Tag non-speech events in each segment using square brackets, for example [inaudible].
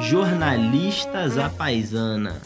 Jornalistas à Paisana.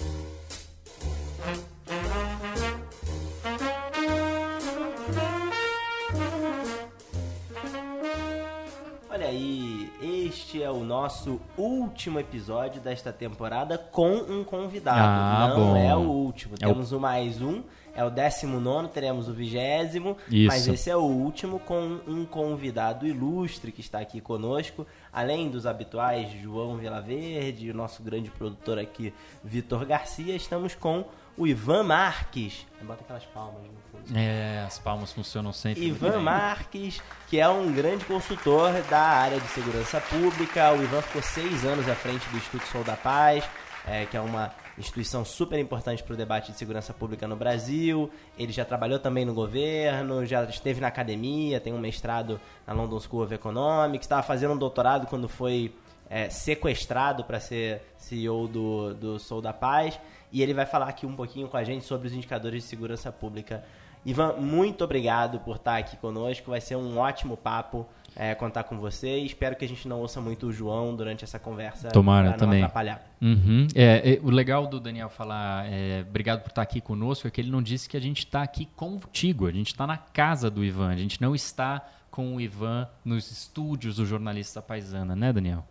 Olha aí, este é o nosso último episódio desta temporada com um convidado. Ah, Não bom. é o último, É temos o mais um. É o 19, teremos o vigésimo, mas esse é o último com um convidado ilustre que está aqui conosco, além dos habituais João Vilaverde, o nosso grande produtor aqui, Vitor Garcia, estamos com o Ivan Marques. Bota aquelas palmas no fundo. É, as palmas funcionam sempre. Ivan. Marques, que é um grande consultor da área de segurança pública. O Ivan ficou seis anos à frente do Instituto Sou da Paz, é, que é uma instituição super importante para o debate de segurança pública no Brasil. Ele já trabalhou também no governo, já esteve na academia, tem um mestrado na London School of Economics, estava fazendo um doutorado quando foi é, sequestrado para ser CEO do, do Sou da Paz. E ele vai falar aqui um pouquinho com a gente sobre os indicadores de segurança pública Ivan, muito obrigado por estar aqui conosco. Vai ser um ótimo papo é, contar com você. E espero que a gente não ouça muito o João durante essa conversa. Tomara, não também. atrapalhar. Uhum. É, é, o legal do Daniel falar é, obrigado por estar aqui conosco é que ele não disse que a gente está aqui contigo, a gente está na casa do Ivan, a gente não está com o Ivan nos estúdios do jornalista paisana, né, Daniel?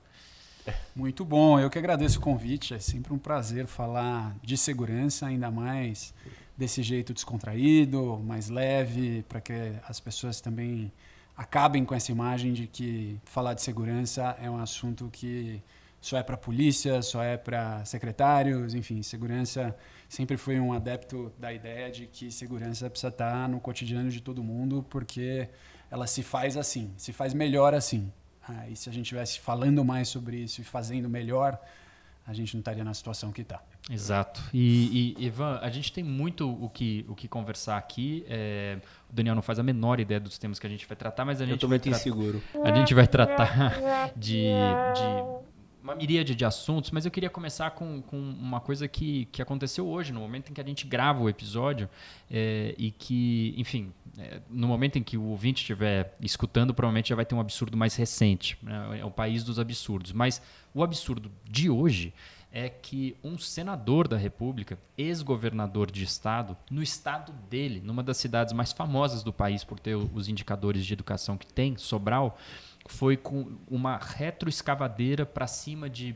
Muito bom, eu que agradeço o convite. É sempre um prazer falar de segurança, ainda mais desse jeito descontraído, mais leve, para que as pessoas também acabem com essa imagem de que falar de segurança é um assunto que só é para polícia, só é para secretários, enfim, segurança sempre foi um adepto da ideia de que segurança precisa estar no cotidiano de todo mundo, porque ela se faz assim, se faz melhor assim. Ah, e se a gente estivesse falando mais sobre isso e fazendo melhor, a gente não estaria na situação que está. Exato. E, e, Ivan, a gente tem muito o que, o que conversar aqui. É, o Daniel não faz a menor ideia dos temas que a gente vai tratar, mas a Eu gente estou vai muito inseguro. A gente vai tratar [laughs] de, de uma miríade de assuntos, mas eu queria começar com, com uma coisa que, que aconteceu hoje, no momento em que a gente grava o episódio, é, e que, enfim, no momento em que o ouvinte estiver escutando, provavelmente já vai ter um absurdo mais recente. né? É o país dos absurdos. Mas o absurdo de hoje é que um senador da República, ex-governador de estado, no estado dele, numa das cidades mais famosas do país por ter os indicadores de educação que tem, Sobral, foi com uma retroescavadeira para cima de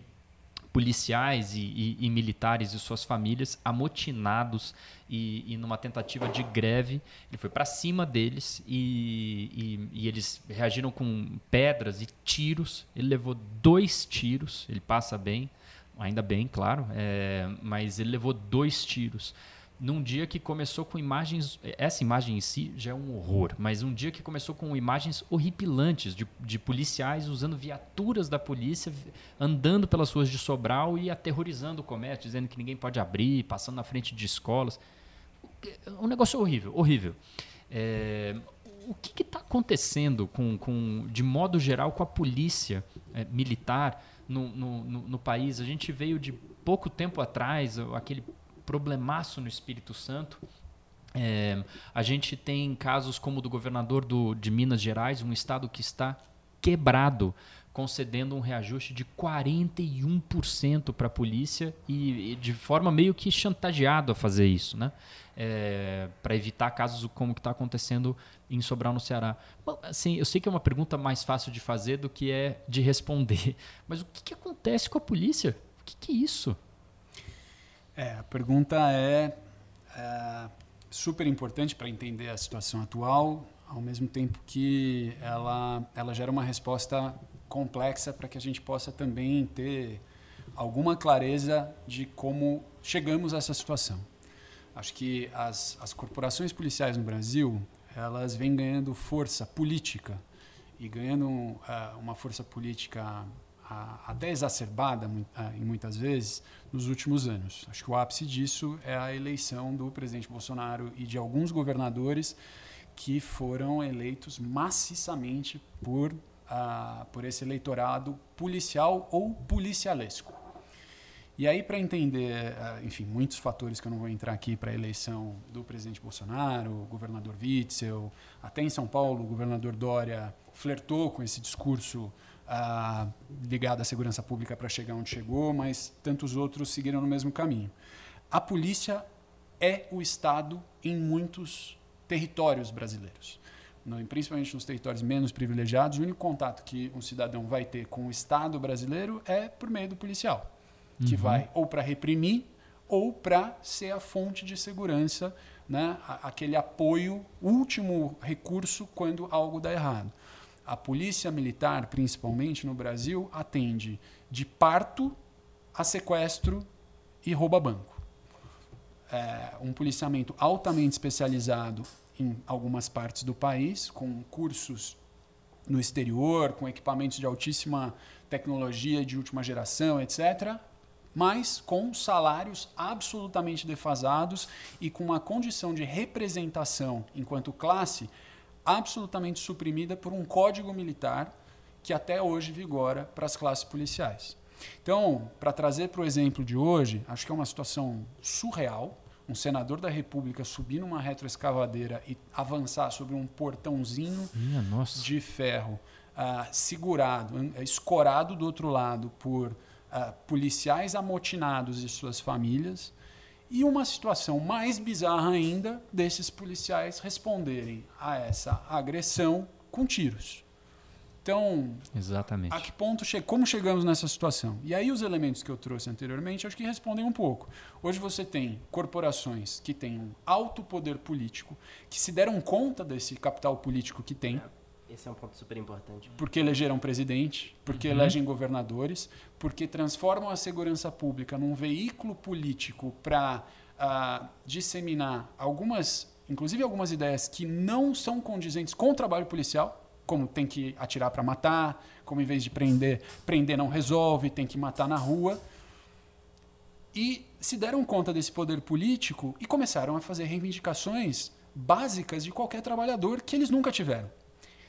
policiais e, e- e militares e suas famílias amotinados e, e numa tentativa de greve. Ele foi para cima deles e, eles reagiram com pedras e tiros. Ele levou dois tiros ele passa bem ainda bem claro é, mas ele levou dois tiros num dia que começou com imagens. Essa imagem em si já é um horror, mas um dia que começou com imagens horripilantes de, de policiais usando viaturas da polícia, andando pelas ruas de Sobral e aterrorizando o comércio, dizendo que ninguém pode abrir, passando na frente de escolas. Um negócio horrível, horrível. É, o que está acontecendo com, com, de modo geral, com a polícia é, militar no, no, no, no país? A gente veio de pouco tempo atrás, aquele problemaço no Espírito Santo. É, a gente tem casos como o do governador do, de Minas Gerais, um estado que está quebrado, concedendo um reajuste de 41% para a polícia e, e de forma meio que chantageado a fazer isso, né? É, para evitar casos como que está acontecendo em Sobral no Ceará. Bom, assim, eu sei que é uma pergunta mais fácil de fazer do que é de responder, [laughs] mas o que, que acontece com a polícia? O que, que é isso? É, a pergunta é, é super importante para entender a situação atual, ao mesmo tempo que ela, ela gera uma resposta complexa para que a gente possa também ter alguma clareza de como chegamos a essa situação. Acho que as, as corporações policiais no Brasil elas vêm ganhando força política e ganhando uh, uma força política uh, até exacerbada uh, em muitas vezes nos últimos anos. Acho que o ápice disso é a eleição do presidente Bolsonaro e de alguns governadores que foram eleitos maciçamente por, uh, por esse eleitorado policial ou policialesco. E aí, para entender, uh, enfim, muitos fatores que eu não vou entrar aqui para a eleição do presidente Bolsonaro, governador Witzel, até em São Paulo, o governador Dória flertou com esse discurso ah, ligado à segurança pública para chegar onde chegou, mas tantos outros seguiram no mesmo caminho. A polícia é o Estado em muitos territórios brasileiros. No, principalmente nos territórios menos privilegiados, o único contato que um cidadão vai ter com o Estado brasileiro é por meio do policial, que Uhum. vai ou para reprimir ou para ser a fonte de segurança, né? Aquele apoio, último recurso quando algo dá errado. A polícia militar, principalmente no Brasil, atende de parto a sequestro e rouba banco. É um policiamento altamente especializado em algumas partes do país, com cursos no exterior, com equipamentos de altíssima tecnologia, de última geração, etc., mas com salários absolutamente defasados e com uma condição de representação enquanto classe absolutamente suprimida por um código militar que até hoje vigora para as classes policiais. Então, para trazer para o exemplo de hoje, acho que é uma situação surreal. Um senador da República subir numa retroescavadeira e avançar sobre um portãozinho Minha de ferro ah, segurado, escorado do outro lado por ah, policiais amotinados e suas famílias. E uma situação mais bizarra ainda desses policiais responderem a essa agressão com tiros. Então, Exatamente. a que ponto che como chegamos nessa situação? E aí os elementos que eu trouxe anteriormente acho que respondem um pouco. Hoje você tem corporações que têm um alto poder político, que se deram conta desse capital político que tem, Esse é um ponto super importante. porque elegeram presidente, porque elegem governadores, porque transformam a segurança pública num veículo político para disseminar algumas, inclusive algumas ideias que não são condizentes com o trabalho policial, como tem que atirar para matar, como em vez de prender, prender não resolve, tem que matar na rua. E se deram conta desse poder político e começaram a fazer reivindicações básicas de qualquer trabalhador que eles nunca tiveram.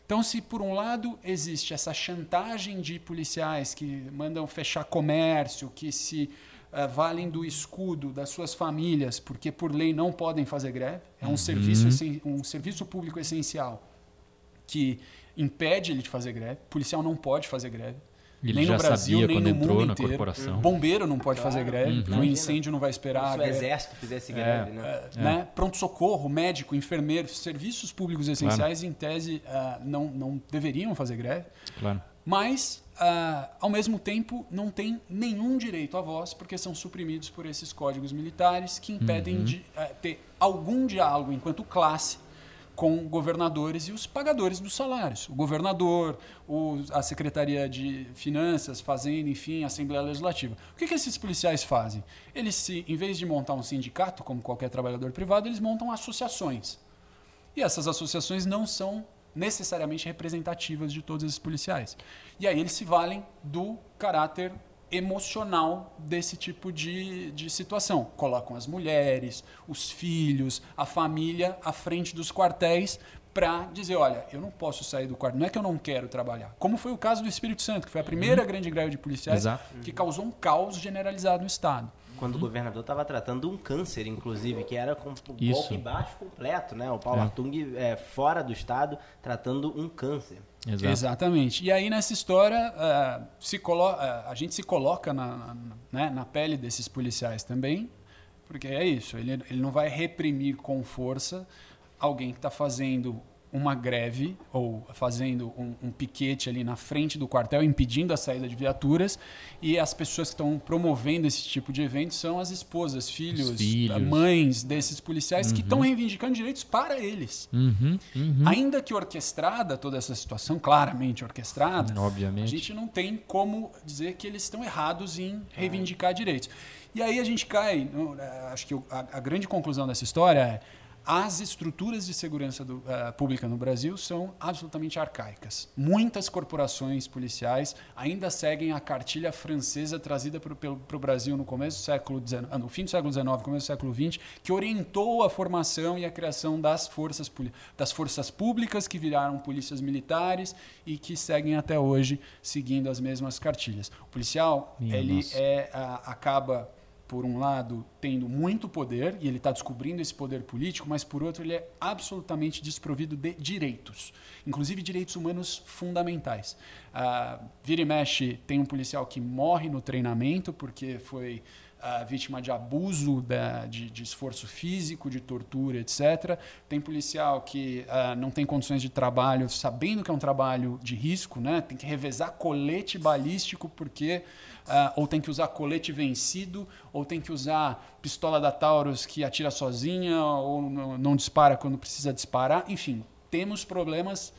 Então, se por um lado existe essa chantagem de policiais que mandam fechar comércio, que se eh, valem do escudo das suas famílias, porque por lei não podem fazer greve, é um, serviço, essen- um serviço público essencial que impede ele de fazer greve. O policial não pode fazer greve. Ele nem já no Brasil, sabia nem quando no entrou mundo na inteiro. corporação. Bombeiro não pode fazer greve, o Imagina. incêndio não vai esperar. Se o exército fizesse greve, né? É, né? Pronto-socorro, médico, enfermeiro, serviços públicos essenciais, em tese, ah, não, não deveriam fazer greve, Claro. mas, ah, ao mesmo tempo, não tem nenhum direito à voz, porque são suprimidos por esses códigos militares que impedem de ah, ter algum diálogo enquanto classe com governadores e os pagadores dos salários. O governador, o- a Secretaria de Finanças, Fazenda, enfim, a Assembleia Legislativa. O que, que esses policiais fazem? Eles, se, em vez de montar um sindicato, como qualquer trabalhador privado, eles montam associações. E essas associações não são necessariamente representativas de todos esses policiais. E aí eles se valem do caráter emocional desse tipo de, de situação. Colocam as mulheres, os filhos, a família à frente dos quartéis para dizer, olha, eu não posso sair do quarto, não é que eu não quero trabalhar. Como foi o caso do Espírito Santo, que foi a primeira grande greve de policiais Exato. que causou um caos generalizado no Estado. Quando o governador estava tratando um câncer, inclusive, que era com o Isso. golpe baixo completo, né? O Paulo É. Artung, é, fora do estado, tratando um câncer. Exato. Exatamente. E aí nessa história ah, se colo ah, a gente se coloca na, na, né, na pele desses policiais também, porque é isso. Ele, ele não vai reprimir com força alguém que está fazendo uma greve ou fazendo um, um piquete ali na frente do quartel, impedindo a saída de viaturas. E as pessoas que estão promovendo esse tipo de evento são as esposas, filhos, filhos. mães desses policiais que estão reivindicando direitos para eles. Uhum, uhum. Ainda que orquestrada toda essa situação, claramente orquestrada, a Obviamente. gente não tem como dizer que eles estão errados em reivindicar direitos. E aí a gente cai, eh, acho que a, a grande conclusão dessa história é as estruturas de segurança do- eh, pública no Brasil são absolutamente arcaicas. Muitas corporações policiais ainda seguem a cartilha francesa trazida para o Brasil no começo do século XIX, ah, no fim do século XIX, começo do século XX, que orientou a formação e a criação das forças, das forças públicas que viraram polícias militares e que seguem até hoje seguindo as mesmas cartilhas. O policial Minha ele é, a- acaba por um lado, tendo muito poder, e ele está descobrindo esse poder político, mas por outro, ele é absolutamente desprovido de direitos, inclusive direitos humanos fundamentais. Ah, vira e mexe, tem um policial que morre no treinamento porque foi uh, vítima de abuso da, de, de, esforço físico, de tortura, etc. Tem policial que uh, não tem condições de trabalho, sabendo que é um trabalho de risco, né? tem que revezar colete balístico porque uh, ou tem que usar colete vencido, ou tem que usar pistola da Taurus que atira sozinha ou não, dispara quando precisa disparar. Enfim, temos problemas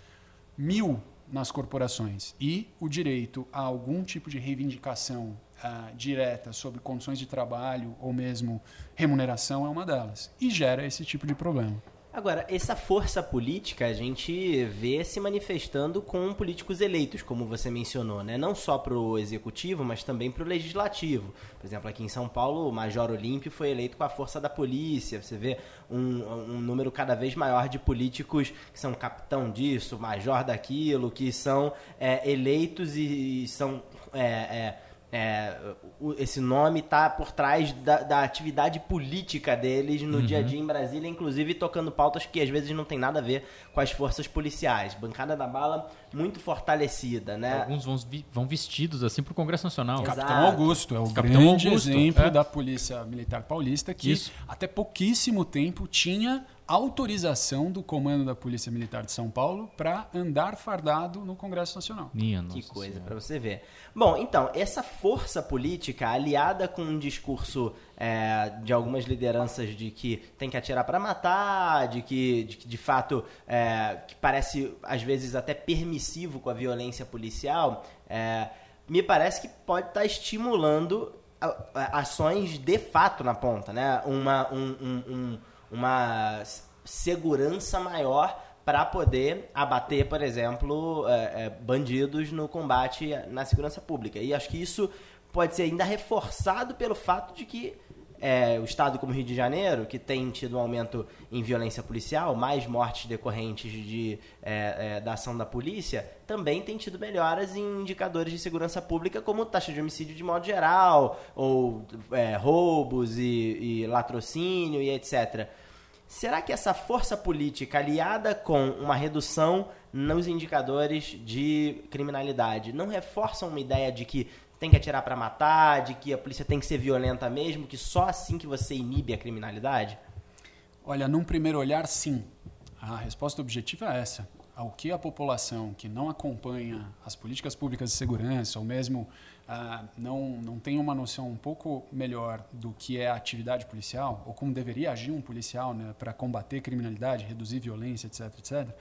mil nas corporações e o direito a algum tipo de reivindicação uh, direta sobre condições de trabalho ou mesmo remuneração é uma delas. E gera esse tipo de problema. Agora, essa força política a gente vê se manifestando com políticos eleitos, como você mencionou, né? não só para o executivo, mas também para o legislativo. Por exemplo, aqui em São Paulo, o Major Olímpio foi eleito com a força da polícia. Você vê um, um número cada vez maior de políticos que são capitão disso, major daquilo, que são é, eleitos e, e são. É, é, é, esse nome está por trás da, da, atividade política deles no uhum. dia a dia em Brasília, inclusive tocando pautas que às vezes não tem nada a ver com as forças policiais. Bancada da bala muito fortalecida, né? Alguns vão, vão vestidos assim para o Congresso Nacional. Exato. Capitão Augusto é o Capitão grande Augusto, exemplo é. da Polícia Militar Paulista que Isso. até pouquíssimo tempo tinha autorização do comando da Polícia Militar de São Paulo para andar fardado no Congresso Nacional. Minha que coisa para você ver. Bom, então essa força política aliada com um discurso é, de algumas lideranças de que tem que atirar para matar, de que de, de fato é, que parece às vezes até permissivo com a violência policial, é, me parece que pode estar tá estimulando ações de fato na ponta, né? Uma um, um, um uma segurança maior para poder abater, por exemplo, é, é, bandidos no combate na segurança pública. E acho que isso pode ser ainda reforçado pelo fato de que é, o estado como Rio de Janeiro, que tem tido um aumento em violência policial, mais mortes decorrentes de, é, é, da ação da polícia, também tem tido melhoras em indicadores de segurança pública, como taxa de homicídio de modo geral, ou é, roubos e, e latrocínio e etc. Será que essa força política, aliada com uma redução nos indicadores de criminalidade, não reforçam uma ideia de que tem que atirar para matar, de que a polícia tem que ser violenta mesmo, que só assim que você inibe a criminalidade? Olha, num primeiro olhar, sim. A resposta objetiva é essa. Ao que a população que não acompanha as políticas públicas de segurança, ou mesmo ah, não, não tem uma noção um pouco melhor do que é a atividade policial, ou como deveria agir um policial né, para combater criminalidade, reduzir violência, etc., etc.,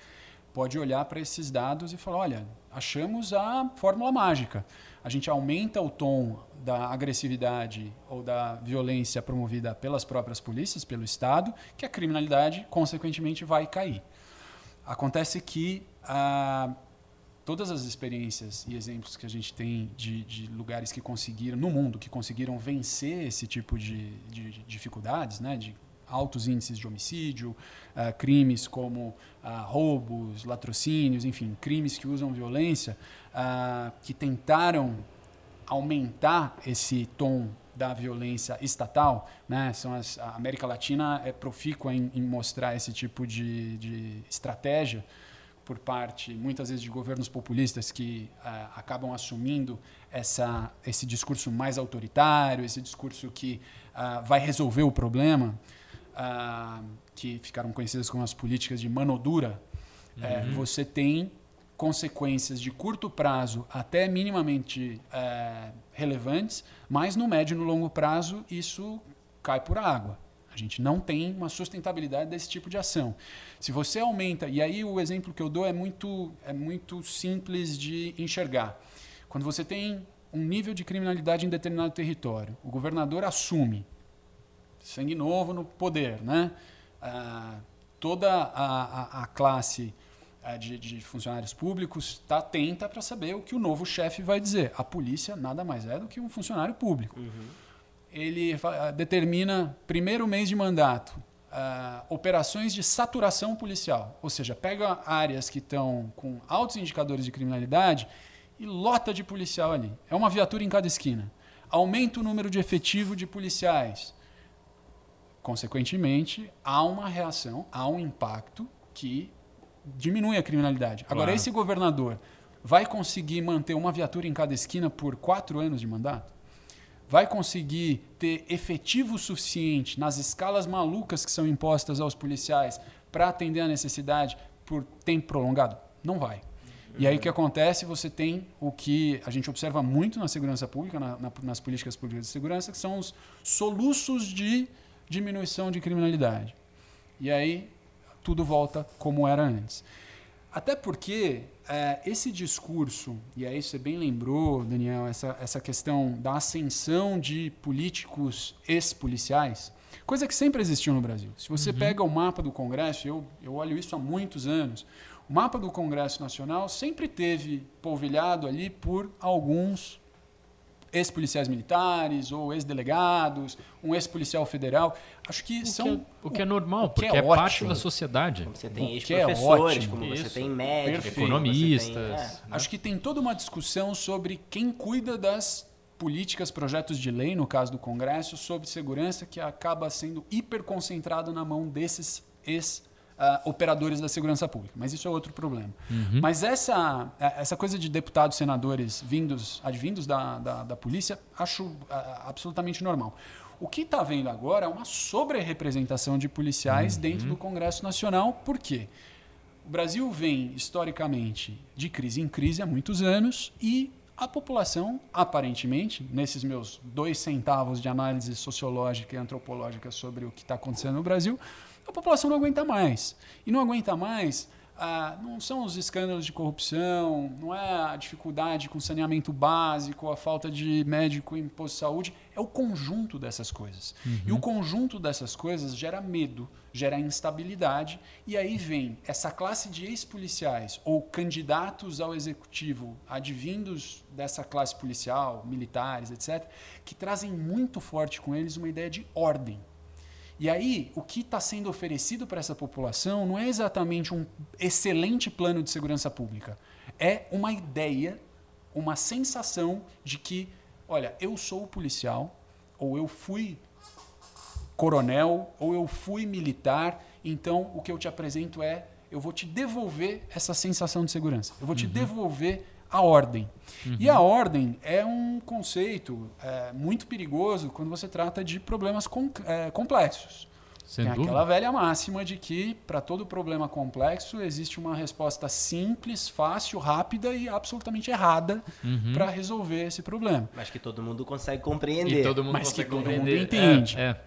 pode olhar para esses dados e falar: olha, achamos a fórmula mágica. A gente aumenta o tom da agressividade ou da violência promovida pelas próprias polícias, pelo Estado, que a criminalidade, consequentemente, vai cair. Acontece que. Ah, todas as experiências e exemplos que a gente tem de, de, lugares que conseguiram, no mundo, que conseguiram vencer esse tipo de, de, de dificuldades, né, de altos índices de homicídio, uh, crimes como uh, roubos, latrocínios, enfim, crimes que usam violência, uh, que tentaram aumentar esse tom da violência estatal, né? São as, a América Latina é profícua em, em mostrar esse tipo de, de estratégia por parte, muitas vezes, de governos populistas que uh, acabam assumindo essa, esse discurso mais autoritário, esse discurso que uh, vai resolver o problema, uh, que ficaram conhecidas como as políticas de mano dura, eh, uhum. você tem consequências de curto prazo até minimamente relevantes, mas no médio e no longo prazo isso cai por água. A gente não tem uma sustentabilidade desse tipo de ação. Se você aumenta, e aí o exemplo que eu dou é muito, é muito simples de enxergar. Quando você tem um nível de criminalidade em determinado território, o governador assume, sangue novo no poder, né? Ah, toda a, a, a classe de, de, funcionários públicos está atenta para saber o que o novo chefe vai dizer. A polícia nada mais é do que um funcionário público. Uhum ele ah, determina, primeiro mês de mandato, uh, operações de saturação policial. Ou seja, pega áreas que estão com altos indicadores de criminalidade e lota de policial ali. É uma viatura em cada esquina. aumenta o número de efetivo de policiais. Consequentemente, há uma reação, há um impacto que diminui a criminalidade. Agora, Claro. esse governador vai conseguir manter uma viatura em cada esquina por quatro anos de mandato? Vai conseguir ter efetivo suficiente nas escalas malucas que são impostas aos policiais para atender a necessidade por tempo prolongado? Não vai. E aí o que acontece? Você tem o que a gente observa muito na segurança pública, na- na- nas políticas públicas de segurança, que são os soluços de diminuição de criminalidade. E aí tudo volta como era antes. Até porque é, esse discurso, e aí você bem lembrou, Daniel, essa, essa questão da ascensão de políticos ex-policiais, coisa que sempre existiu no Brasil. Se você pega o mapa do Congresso, eu, eu olho isso há muitos anos, o mapa do Congresso Nacional sempre teve polvilhado ali por alguns ex-policiais militares ou ex-delegados, um ex-policial federal. Acho que O que são é- o que é normal, que porque é é, parte da sociedade. Como você tem que é ex-professores, ótimo. como você Isso. tem médicos, você tem- Economistas. é. Acho que tem toda uma discussão sobre quem cuida das políticas, projetos de lei, no caso do Congresso, sobre segurança, que acaba sendo hiperconcentrado na mão desses ex-operadores da segurança pública. Mas isso é outro problema. Mas essa, eh, essa coisa de deputados, senadores vindos, advindos da, da, da polícia, acho ah, absolutamente normal. O que está vendo agora é uma sobre-representação de policiais dentro do Congresso Nacional. Por quê? O Brasil vem, historicamente, de crise em crise há muitos anos e a população, aparentemente, nesses meus dois centavos de análise sociológica e antropológica sobre o que está acontecendo no Brasil, a população não aguenta mais. E não aguenta mais. ah, não são os escândalos de corrupção, não é a dificuldade com saneamento básico, a falta de médico em posto de saúde, é o conjunto dessas coisas. E o conjunto dessas coisas gera medo, gera instabilidade, e aí vem essa classe de ex-policiais ou candidatos ao executivo, advindos dessa classe policial, militares, etc., que trazem muito forte com eles uma ideia de ordem. E aí, o que está sendo oferecido para essa população não é exatamente um excelente plano de segurança pública. É uma ideia, uma sensação de que, olha, eu sou policial, ou eu fui coronel, ou eu fui militar, então o que eu te apresento é, eu vou te devolver essa sensação de segurança. Eu vou te devolver a ordem. E a ordem é um conceito é, muito perigoso quando você trata de problemas com- é, complexos. Sem Tem dúvida. aquela velha máxima de que para todo problema complexo existe uma resposta simples, fácil, rápida e absolutamente errada para resolver esse problema. Mas que todo mundo consegue compreender. E todo mundo Mas que consegue todo mundo compreender. entende. É, é.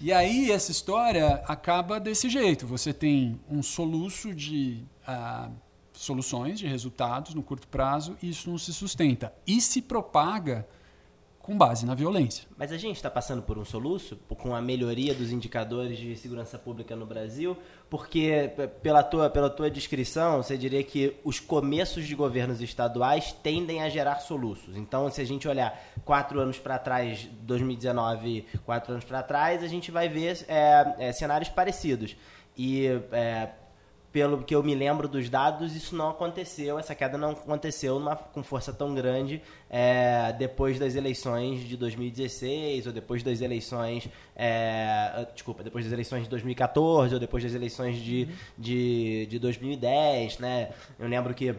E aí essa história acaba desse jeito. Você tem um soluço de ah, soluções, de resultados no curto prazo, e isso não se sustenta. E se propaga com base na violência. Mas a gente está passando por um soluço com a melhoria dos indicadores de segurança pública no Brasil, porque pela tua, pela tua descrição, você diria que os começos de governos estaduais tendem a gerar soluços. Então, se a gente olhar quatro anos para trás, 2019, quatro anos para trás, a gente vai ver é, é, cenários parecidos. E é, pelo que eu me lembro dos dados, isso não aconteceu, essa queda não aconteceu numa, com força tão grande é, depois das eleições de 2016 ou depois das eleições, é, desculpa, depois das eleições de 2014 ou depois das eleições de, de, de 2010, né? Eu lembro que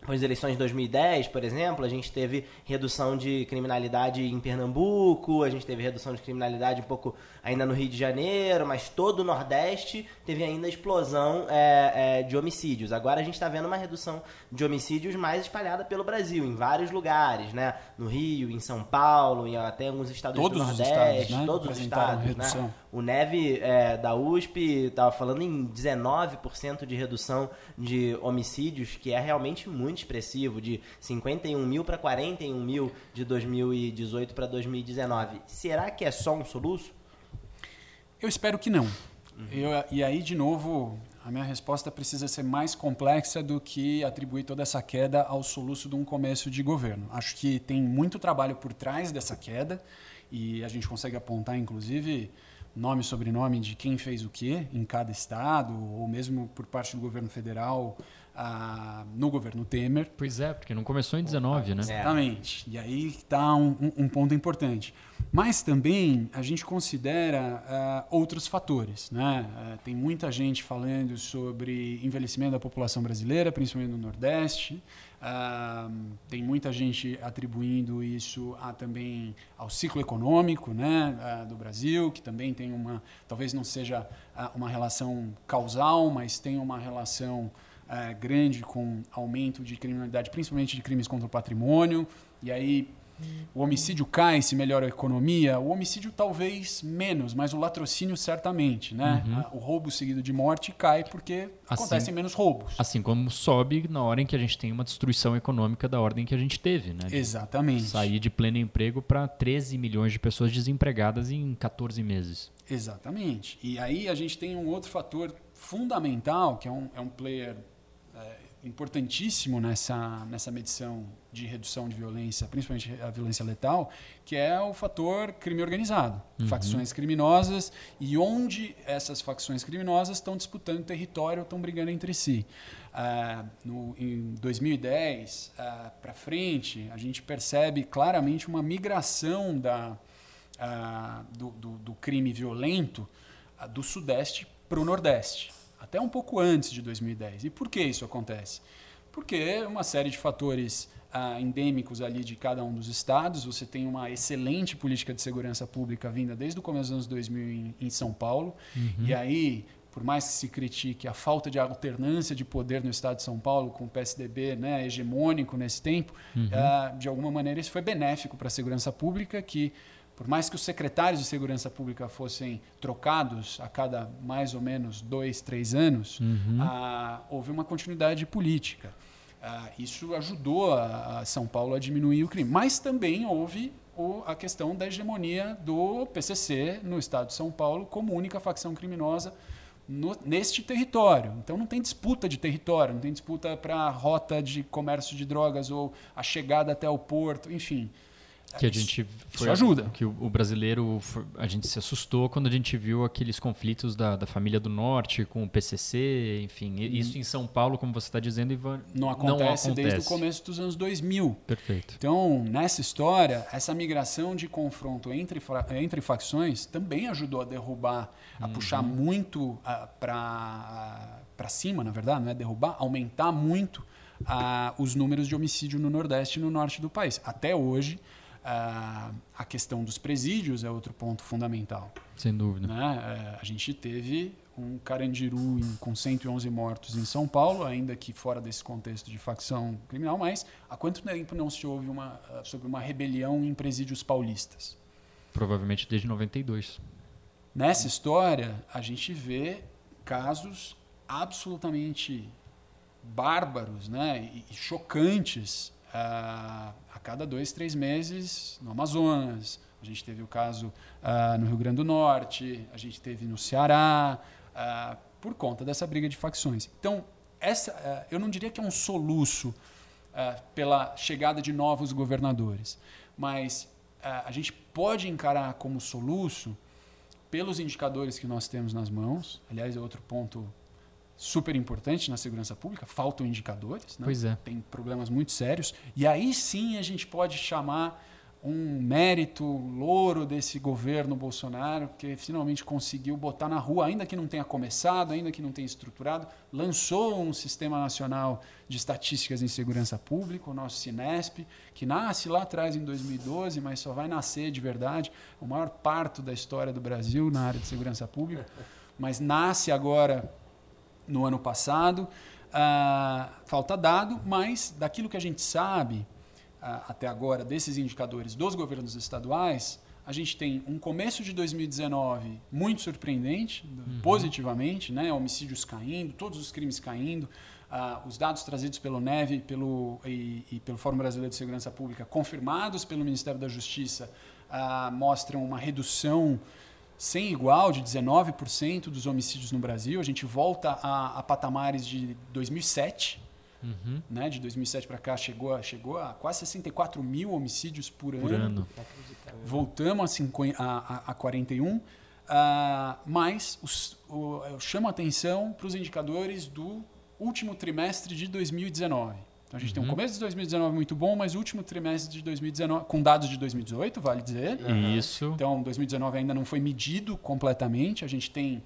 depois das eleições de 2010, por exemplo, a gente teve redução de criminalidade em Pernambuco, a gente teve redução de criminalidade um pouco ainda no Rio de Janeiro, mas todo o Nordeste teve ainda explosão é, é, de homicídios. Agora a gente está vendo uma redução de homicídios mais espalhada pelo Brasil, em vários lugares, né? No Rio, em São Paulo, em até alguns estados Todos do os Nordeste, estados, né? todos os estados, né? O Neve é, da USP estava falando em 19% de redução de homicídios, que é realmente muito expressivo, de 51 mil para 41 mil de 2018 para 2019. Será que é só um soluço? Eu espero que não. Eu- e aí, de novo, a minha resposta precisa ser mais complexa do que atribuir toda essa queda ao soluço de um começo de governo. Acho que tem muito trabalho por trás dessa queda e a gente consegue apontar, inclusive, nome e sobrenome de quem fez o quê em cada estado, ou mesmo por parte do governo federal, ah, no governo Temer. Pois é, porque não começou em 19, né? Exatamente. E aí está um, um, ponto importante. Mas também a gente considera uh, outros fatores. Né? Uh, tem muita gente falando sobre envelhecimento da população brasileira, principalmente no Nordeste. Uh, tem muita gente atribuindo isso a, também ao ciclo econômico né, do Brasil, que também tem uma, talvez não seja uma relação causal, mas tem uma relação é, grande com aumento de criminalidade, principalmente de crimes contra o patrimônio. E aí o homicídio cai se melhora a economia. O homicídio talvez menos, mas o latrocínio certamente, né? Uhum. O roubo seguido de morte cai porque assim, acontecem menos roubos. Assim como sobe na hora em que a gente tem uma destruição econômica da ordem que a gente teve, né? Exatamente. Sair de pleno emprego para 13 milhões de pessoas desempregadas em 14 meses. Exatamente. E aí a gente tem um outro fator fundamental, que é um, é um player importantíssimo nessa, nessa medição de redução de violência, principalmente a violência letal, que é o fator crime organizado, uhum. facções criminosas e onde essas facções criminosas estão disputando território, estão brigando entre si. Uh, no, em 2010 uh, para frente, a gente percebe claramente uma migração da, uh, do, do, do, crime violento do Sudeste para o Nordeste até um pouco antes de 2010. E por que isso acontece? Porque uma série de fatores ah, endêmicos ali de cada um dos estados. Você tem uma excelente política de segurança pública vinda desde o começo dos anos 2000 em, em São Paulo. Uhum. E aí, por mais que se critique a falta de alternância de poder no estado de São Paulo, com o PSDB né, hegemônico nesse tempo, uhum. ah, de alguma maneira isso foi benéfico para a segurança pública, que por mais que os secretários de segurança pública fossem trocados a cada mais ou menos dois, três anos, uhum. ah, houve uma continuidade política. Ah, isso ajudou a, a, São Paulo a diminuir o crime. Mas também houve o, a questão da hegemonia do PCC no estado de São Paulo como única facção criminosa no, neste território. Então não tem disputa de território, não tem disputa para a rota de comércio de drogas ou a chegada até o porto, enfim. Que a gente foi, Isso ajuda. Que o, o, brasileiro, a gente se assustou quando a gente viu aqueles conflitos da, da família do norte com o PCC, enfim. Hum. Isso em São Paulo, como você está dizendo, Ivan, não acontece, não acontece desde o começo dos anos 2000. Perfeito. Então, nessa história, essa migração de confronto entre, entre facções também ajudou a derrubar, a uhum. puxar muito para cima, na verdade, não é derrubar, aumentar muito os números de homicídio no Nordeste e no Norte do país. Até hoje Uh, a questão dos presídios é outro ponto fundamental. Sem dúvida. Né? Uh, a gente teve um Carandiru em, com 111 mortos em São Paulo, ainda que fora desse contexto de facção criminal, mas há quanto tempo não se ouve uma, uh, sobre uma rebelião em presídios paulistas? Provavelmente desde 92. Nessa história, a gente vê casos absolutamente bárbaros né? e, e chocantes a, a cada dois, três meses no Amazonas. A gente teve o caso no Rio Grande do Norte, a gente teve no Ceará, por conta dessa briga de facções. Então, essa, eu não diria que é um soluço pela chegada de novos governadores, mas a gente pode encarar como soluço pelos indicadores que nós temos nas mãos. Aliás, é outro ponto super importante na segurança pública, faltam indicadores, né? pois é. tem problemas muito sérios, e aí sim a gente pode chamar um mérito louro desse governo Bolsonaro, que finalmente conseguiu botar na rua, ainda que não tenha começado, ainda que não tenha estruturado, lançou um Sistema Nacional de Estatísticas em Segurança Pública, o nosso Cinesp, que nasce lá atrás em 2012, mas só vai nascer de verdade, o maior parto da história do Brasil na área de segurança pública, mas nasce agora no ano passado. Uh, falta dado, mas daquilo que a gente sabe uh, até agora desses indicadores dos governos estaduais, a gente tem um começo de 2019 muito surpreendente, uhum. positivamente, né? homicídios caindo, todos os crimes caindo, uh, os dados trazidos pelo NEVE pelo, e, e, pelo Fórum Brasileiro de Segurança Pública, confirmados pelo Ministério da Justiça, mostram uma redução sem igual, de 19% dos homicídios no Brasil. A gente volta a, a patamares de 2007. Uhum. Né? De 2007 para cá chegou a, chegou a quase 64 mil homicídios por, por ano. ano. Voltamos a, 50, a, a 41. Uh, ah, mas os, o, eu chamo a atenção para os indicadores do último trimestre de 2019. Então a gente tem um Uhum. começo de 2019 muito bom, mas o último trimestre de 2019, com dados de 2018, vale dizer. Isso. Então 2019 ainda não foi medido completamente. A gente tem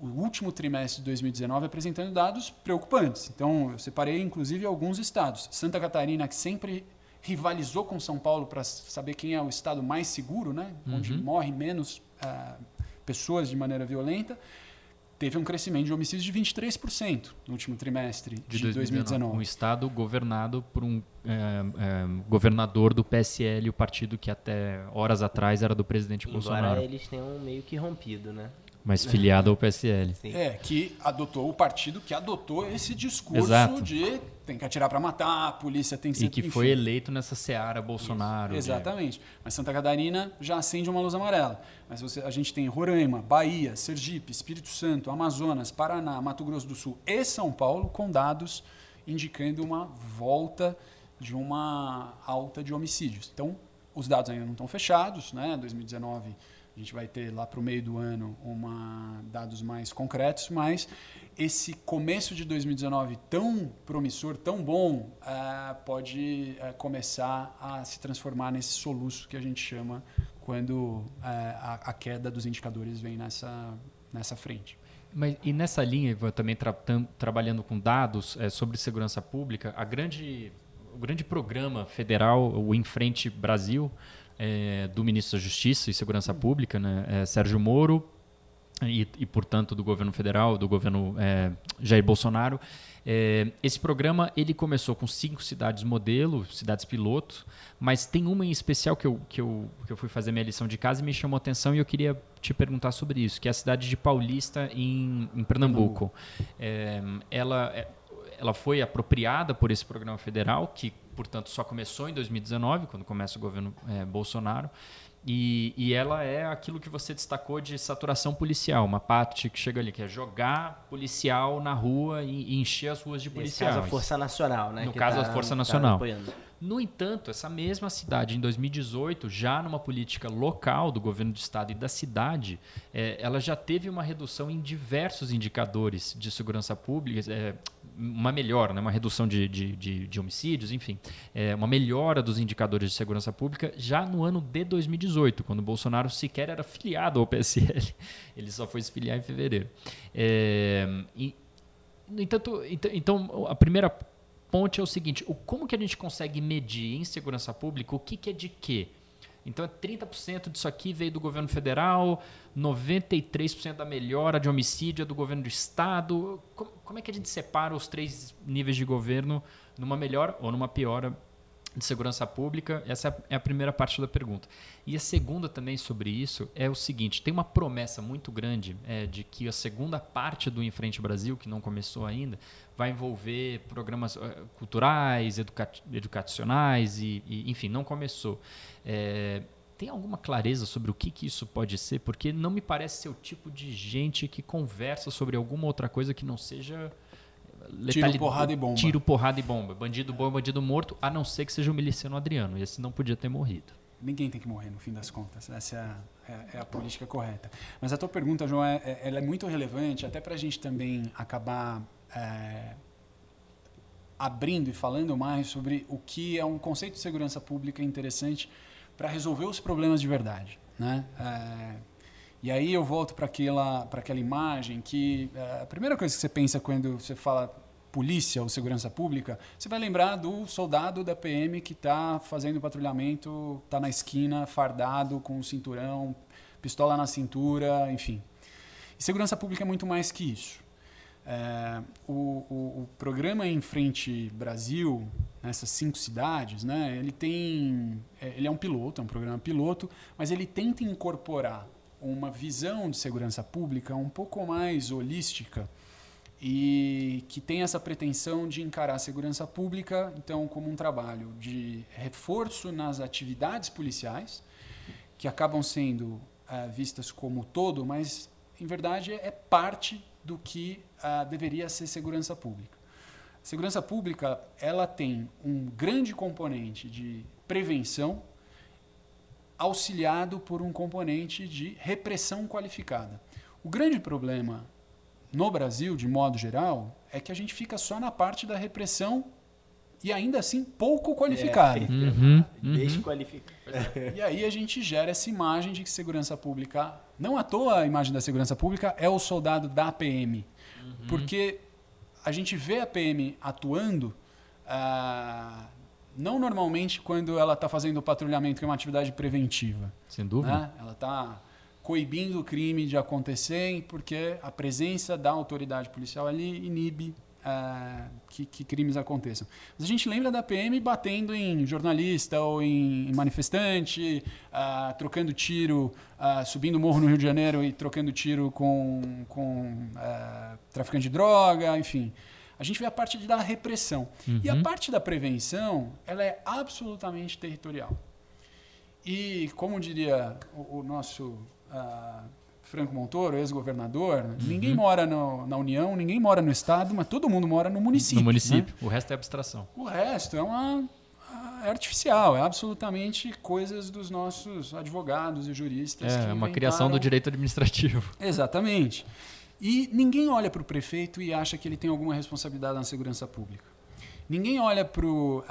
o último trimestre de 2019 apresentando dados preocupantes. Então eu separei inclusive alguns estados. Santa Catarina, que sempre rivalizou com São Paulo para saber quem é o estado mais seguro, né? onde Uhum. morre menos ah, pessoas de maneira violenta, teve um crescimento de homicídios de 23% no último trimestre de, 2019. Um estado governado por um é, é, governador do PSL, o partido que até horas atrás era do presidente Embora Bolsonaro, eles tenham meio que rompido, né? mas filiado ao PSL. Sim. É, que adotou o partido que adotou esse discurso Exato. de tem que atirar para matar, a polícia tem que ser E que enfim. foi eleito nessa seara Bolsonaro. de- Exatamente. Mas Santa Catarina já acende uma luz amarela. Mas você, a gente tem Roraima, Bahia, Sergipe, Espírito Santo, Amazonas, Paraná, Mato Grosso do Sul e São Paulo com dados indicando uma volta de uma alta de homicídios. Então, os dados ainda não estão fechados, né? 2019 a gente vai ter lá para o meio do ano uma, dados mais concretos, mas esse começo de 2019 tão promissor, tão bom, ah, pode ah, começar a se transformar nesse soluço que a gente chama quando ah, a, a queda dos indicadores vem nessa, nessa frente. Mas, e nessa linha, também tra trabalhando com dados é, sobre segurança pública, a grande, o grande programa federal, o Em Frente Brasil, é, do ministro da Justiça e Segurança Pública, né, é, Sérgio Moro, e, e, portanto, do governo federal, do governo é, Jair Bolsonaro. É, esse programa ele começou com cinco cidades modelo, cidades piloto, mas tem uma em especial que eu, que, eu, que eu fui fazer minha lição de casa e me chamou a atenção e eu queria te perguntar sobre isso, que é a cidade de Paulista, em, em Pernambuco. É, ela, é- ela foi apropriada por esse programa federal, que, portanto, só começou em 2019, quando começa o governo é, Bolsonaro. E, e ela é aquilo que você destacou de saturação policial, uma parte que chega ali, que é jogar policial na rua e, e encher as ruas de policiais. caso, a Força Nacional, né? No que caso, a tá- Força tá Nacional. apoiando. No entanto, essa mesma cidade, em 2018, já numa política local do governo do estado e da cidade, eh, ela já teve uma redução em diversos indicadores de segurança pública, eh, uma melhora, né, uma redução de, de, de- de homicídios, enfim, eh, uma melhora dos indicadores de segurança pública já no ano de 2018, quando Bolsonaro sequer era filiado ao PSL. [laughs] Ele só foi se filiar em fevereiro. Eh, e, no entanto, ent- então, a primeira ponte é o seguinte: o, como que a gente consegue medir em segurança pública o que, que é de quê? Então, é 30% disso aqui veio do governo federal, 93% da melhora de homicídio é do governo do estado. Como, como é que a gente separa os três níveis de governo numa melhora ou numa piora de segurança pública? Essa é a primeira parte da pergunta. E a segunda também sobre isso é o seguinte: tem uma promessa muito grande é, de que a segunda parte do Em Frente Brasil, que não começou ainda, vai envolver programas eh, culturais, educa educacionais e, e, enfim, não começou. É, tem alguma clareza sobre o que, que isso pode ser? Porque não me parece ser o tipo de gente que conversa sobre alguma outra coisa que não seja Tiro, letali- porrada e bomba. Tiro, porrada e bomba. Bandido bom, bandido morto, a não ser que seja o miliciano Adriano. Esse não podia ter morrido. Ninguém tem que morrer, no fim das contas. Essa é a, é- é a política correta. Mas a tua pergunta, João, é, é- ela é muito relevante, até para a gente também acabar é, abrindo e falando mais sobre o que é um conceito de segurança pública interessante para resolver os problemas de verdade. Né? E aí eu volto para aquela, para aquela imagem que é, a primeira coisa que você pensa quando você fala polícia ou segurança pública, você vai lembrar do soldado da PM que está fazendo patrulhamento, está na esquina, fardado, com o cinturão, pistola na cintura, enfim. E segurança pública é muito mais que isso. É, o, o- o programa Em Frente Brasil, nessas cinco cidades, né, ele tem, é, ele é um piloto, é um programa piloto, mas ele tenta incorporar uma visão de segurança pública um pouco mais holística e que tem essa pretensão de encarar a segurança pública, então, como um trabalho de reforço nas atividades policiais, que acabam sendo ah, vistas como todo, mas, em verdade, é parte do que ah, deveria ser segurança pública. Segurança pública, ela tem um grande componente de prevenção, auxiliado por um componente de repressão qualificada. O grande problema no Brasil, de modo geral, é que a gente fica só na parte da repressão e ainda assim pouco qualificado. É, Uhum, uhum. Desqualifica. E aí a gente gera essa imagem de que segurança pública. Não à toa a imagem da segurança pública é o soldado da PM. Porque a gente vê a PM atuando. ah, não normalmente quando ela está fazendo o patrulhamento, que é uma atividade preventiva. Sem dúvida. né? Ela está coibindo o crime de acontecer, porque a presença da autoridade policial ali inibe ah, que, que crimes aconteçam. Mas a gente lembra da PM batendo em jornalista ou em, em manifestante, ah, trocando tiro, ah, subindo o morro no Rio de Janeiro e trocando tiro com, com traficante de droga, enfim. A gente vê a parte da repressão. E a Uhum. parte da prevenção, ela é absolutamente territorial. E, como diria o, o nosso ah, Franco Montoro, ex-governador, ninguém mora no- na União, ninguém mora no Estado, mas todo mundo mora no município. no né? município. O resto é abstração. O resto é uma é artificial, é absolutamente coisas dos nossos advogados e juristas. que É uma criação do direito administrativo. Exatamente. E ninguém olha para o prefeito e acha que ele tem alguma responsabilidade na segurança pública. Ninguém olha para o.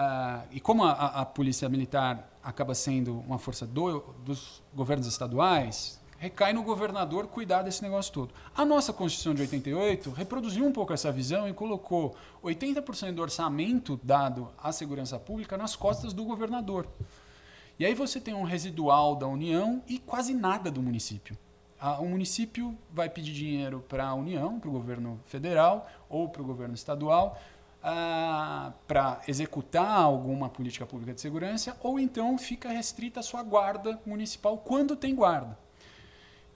e como a- a polícia militar acaba sendo uma força do- dos governos estaduais, recai no governador cuidar desse negócio todo. A nossa Constituição de 88 reproduziu um pouco essa visão e colocou 80% do orçamento dado à segurança pública nas costas do governador. E aí você tem um residual da União e quase nada do município. Ah, O município vai pedir dinheiro para a União, para o governo federal ou para o governo estadual, para executar alguma política pública de segurança, ou então fica restrita a sua guarda municipal quando tem guarda.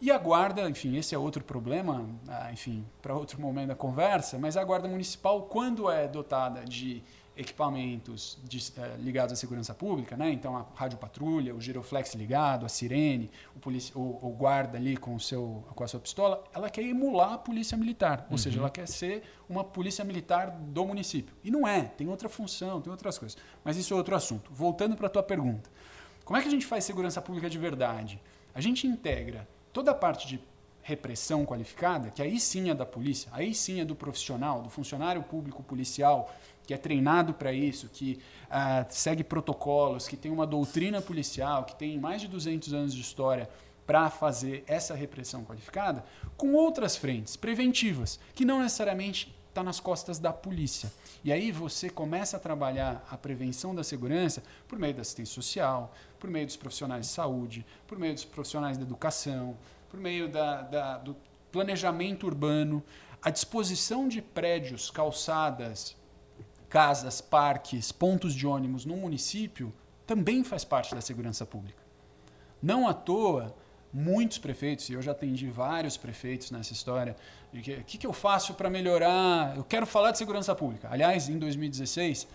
E a guarda, enfim, esse é outro problema, ah, enfim, para outro momento da conversa, mas a guarda municipal, quando é dotada de equipamentos de- eh, ligados à segurança pública, né? então a rádio patrulha, o giroflex ligado, a sirene, o, o- o guarda ali com, o seu, com a sua pistola, ela quer emular a polícia militar, ou seja, ela quer ser uma polícia militar do município. E não é, tem outra função, tem outras coisas. Mas isso é outro assunto. Voltando para a tua pergunta. Como é que a gente faz segurança pública de verdade? A gente integra toda a parte de repressão qualificada, que aí sim é da polícia, aí sim é do profissional, do funcionário público policial, que é treinado para isso, que ah, segue protocolos, que tem uma doutrina policial, que tem mais de 200 anos de história para fazer essa repressão qualificada, com outras frentes preventivas, que não necessariamente está nas costas da polícia. E aí você começa a trabalhar a prevenção da segurança por meio da assistência social, por meio dos profissionais de saúde, por meio dos profissionais da educação, por meio da, da- do planejamento urbano, a disposição de prédios, calçadas, casas, parques, pontos de ônibus no município também faz parte da segurança pública. Não à toa, muitos prefeitos, e eu já atendi vários prefeitos nessa história, de que o que, que eu faço para melhorar? Eu quero falar de segurança pública. Aliás, em 2016,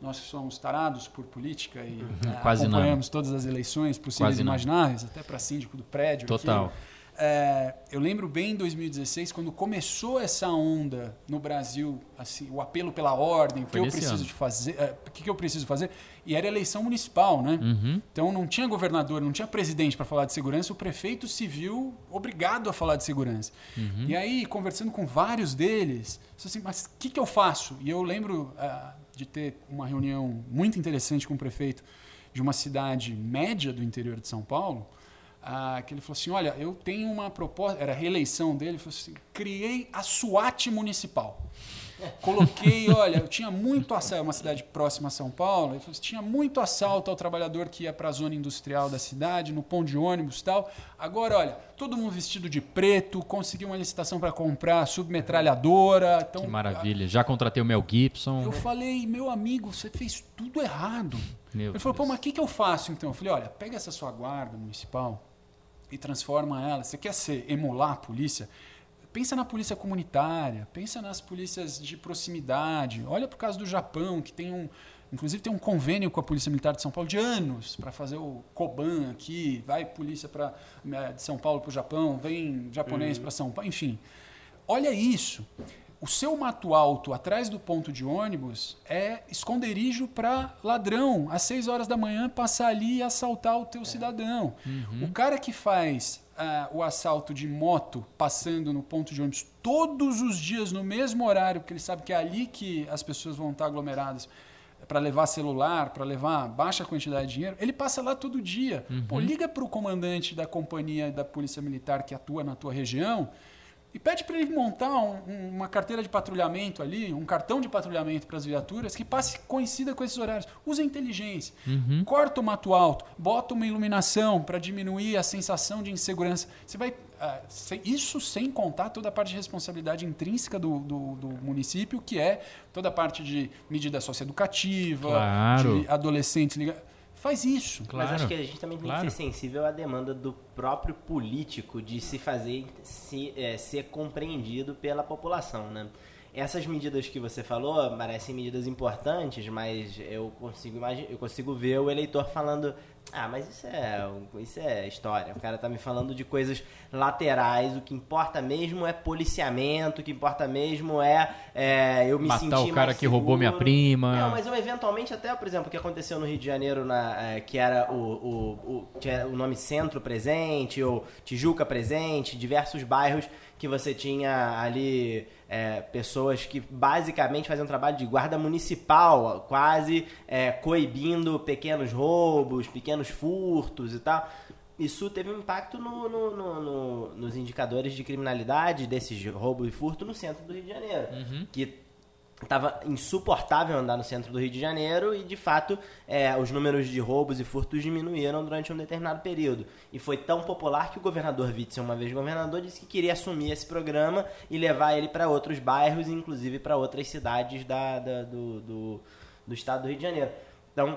nós que somos tarados por política e não. acompanhamos todas as eleições possíveis e imagináveis, até para síndico do prédio. aqui. É, eu lembro bem em 2016, quando começou essa onda no Brasil, assim, o apelo pela ordem, o que eu preciso ano. de fazer, é, o que, que eu preciso fazer, e era eleição municipal, né? Uhum. Então não tinha governador, não tinha presidente para falar de segurança, o prefeito se viu obrigado a falar de segurança. Uhum. E aí, conversando com vários deles, assim, mas o que, que eu faço? E eu lembro ah, de ter uma reunião muito interessante com o prefeito de uma cidade média do interior de São Paulo, ah, que ele falou assim, olha, eu tenho uma proposta, era a reeleição dele, ele falou assim, criei a SWAT municipal. Coloquei, [laughs] olha, eu tinha muito assalto, é uma cidade próxima a São Paulo, ele falou assim, tinha muito assalto ao trabalhador que ia para a zona industrial da cidade, no ponto de ônibus e tal. Agora, olha, todo mundo vestido de preto, consegui uma licitação para comprar submetralhadora. Então, Que maravilha. Já contratei o Mel Gibson. Eu falei, meu amigo, você fez tudo errado. Meu Ele falou, pô, Deus. mas o que, que eu faço então? Eu falei, olha, pega essa sua guarda municipal e transforma ela. Você quer ser, emular a polícia? Pensa na polícia comunitária, pensa nas polícias de proximidade. Olha para o caso do Japão, que tem um. Inclusive tem um convênio com a Polícia Militar de São Paulo de anos para fazer o Koban aqui, vai polícia pra, eh, de São Paulo para o Japão, vem japonês para São Paulo, enfim. Olha isso. O seu mato alto atrás do ponto de ônibus é esconderijo para ladrão. Às 6 horas da manhã passar ali e assaltar o teu cidadão. O cara que faz uh, o assalto de moto passando no ponto de ônibus todos os dias no mesmo horário, porque ele sabe que é ali que as pessoas vão estar aglomeradas para levar celular, para levar baixa quantidade de dinheiro, ele passa lá todo dia. Uhum. Pô, liga para o comandante da companhia da Polícia Militar que atua na tua região e pede para ele montar um, uma carteira de patrulhamento ali, um cartão de patrulhamento para as viaturas que passe coincida com esses horários. Usa inteligência. Uhum. Corta o mato alto, bota uma iluminação para diminuir a sensação de insegurança. Você vai. Uh, isso sem contar toda a parte de responsabilidade intrínseca do, do, do, município, que é toda a parte de medida socioeducativa, claro. de adolescentes ligados Faz isso. Claro, Mas acho que a gente também tem claro. que ser sensível à demanda do próprio político de se fazer se, é, ser compreendido pela população, né? Essas medidas que você falou parecem medidas importantes, mas eu consigo eu consigo ver o eleitor falando ah, mas isso é, isso é história. O cara tá me falando de coisas laterais. O que importa mesmo é policiamento. O que importa mesmo é, é eu me Matar sentir o cara que roubou minha prima. Não, mas eu eventualmente até, por exemplo, o que aconteceu no Rio de Janeiro, na, é, que era o, o, o, que era o nome Centro presente ou Tijuca presente, diversos bairros que você tinha ali é, pessoas que basicamente faziam um trabalho de guarda municipal, quase é, coibindo pequenos roubos, pequenos furtos e tal. Isso teve um impacto no, no, no, nos indicadores de criminalidade desses roubos e furto no centro do Rio de Janeiro. Uhum. Que Tava insuportável andar no centro do Rio de Janeiro e, de fato, é, os números de roubos e furtos diminuíram durante um determinado período. E foi tão popular que o governador Witzel, uma vez governador, disse que queria assumir esse programa e levar ele para outros bairros, inclusive para outras cidades da, da do, do, do estado do Rio de Janeiro. Então,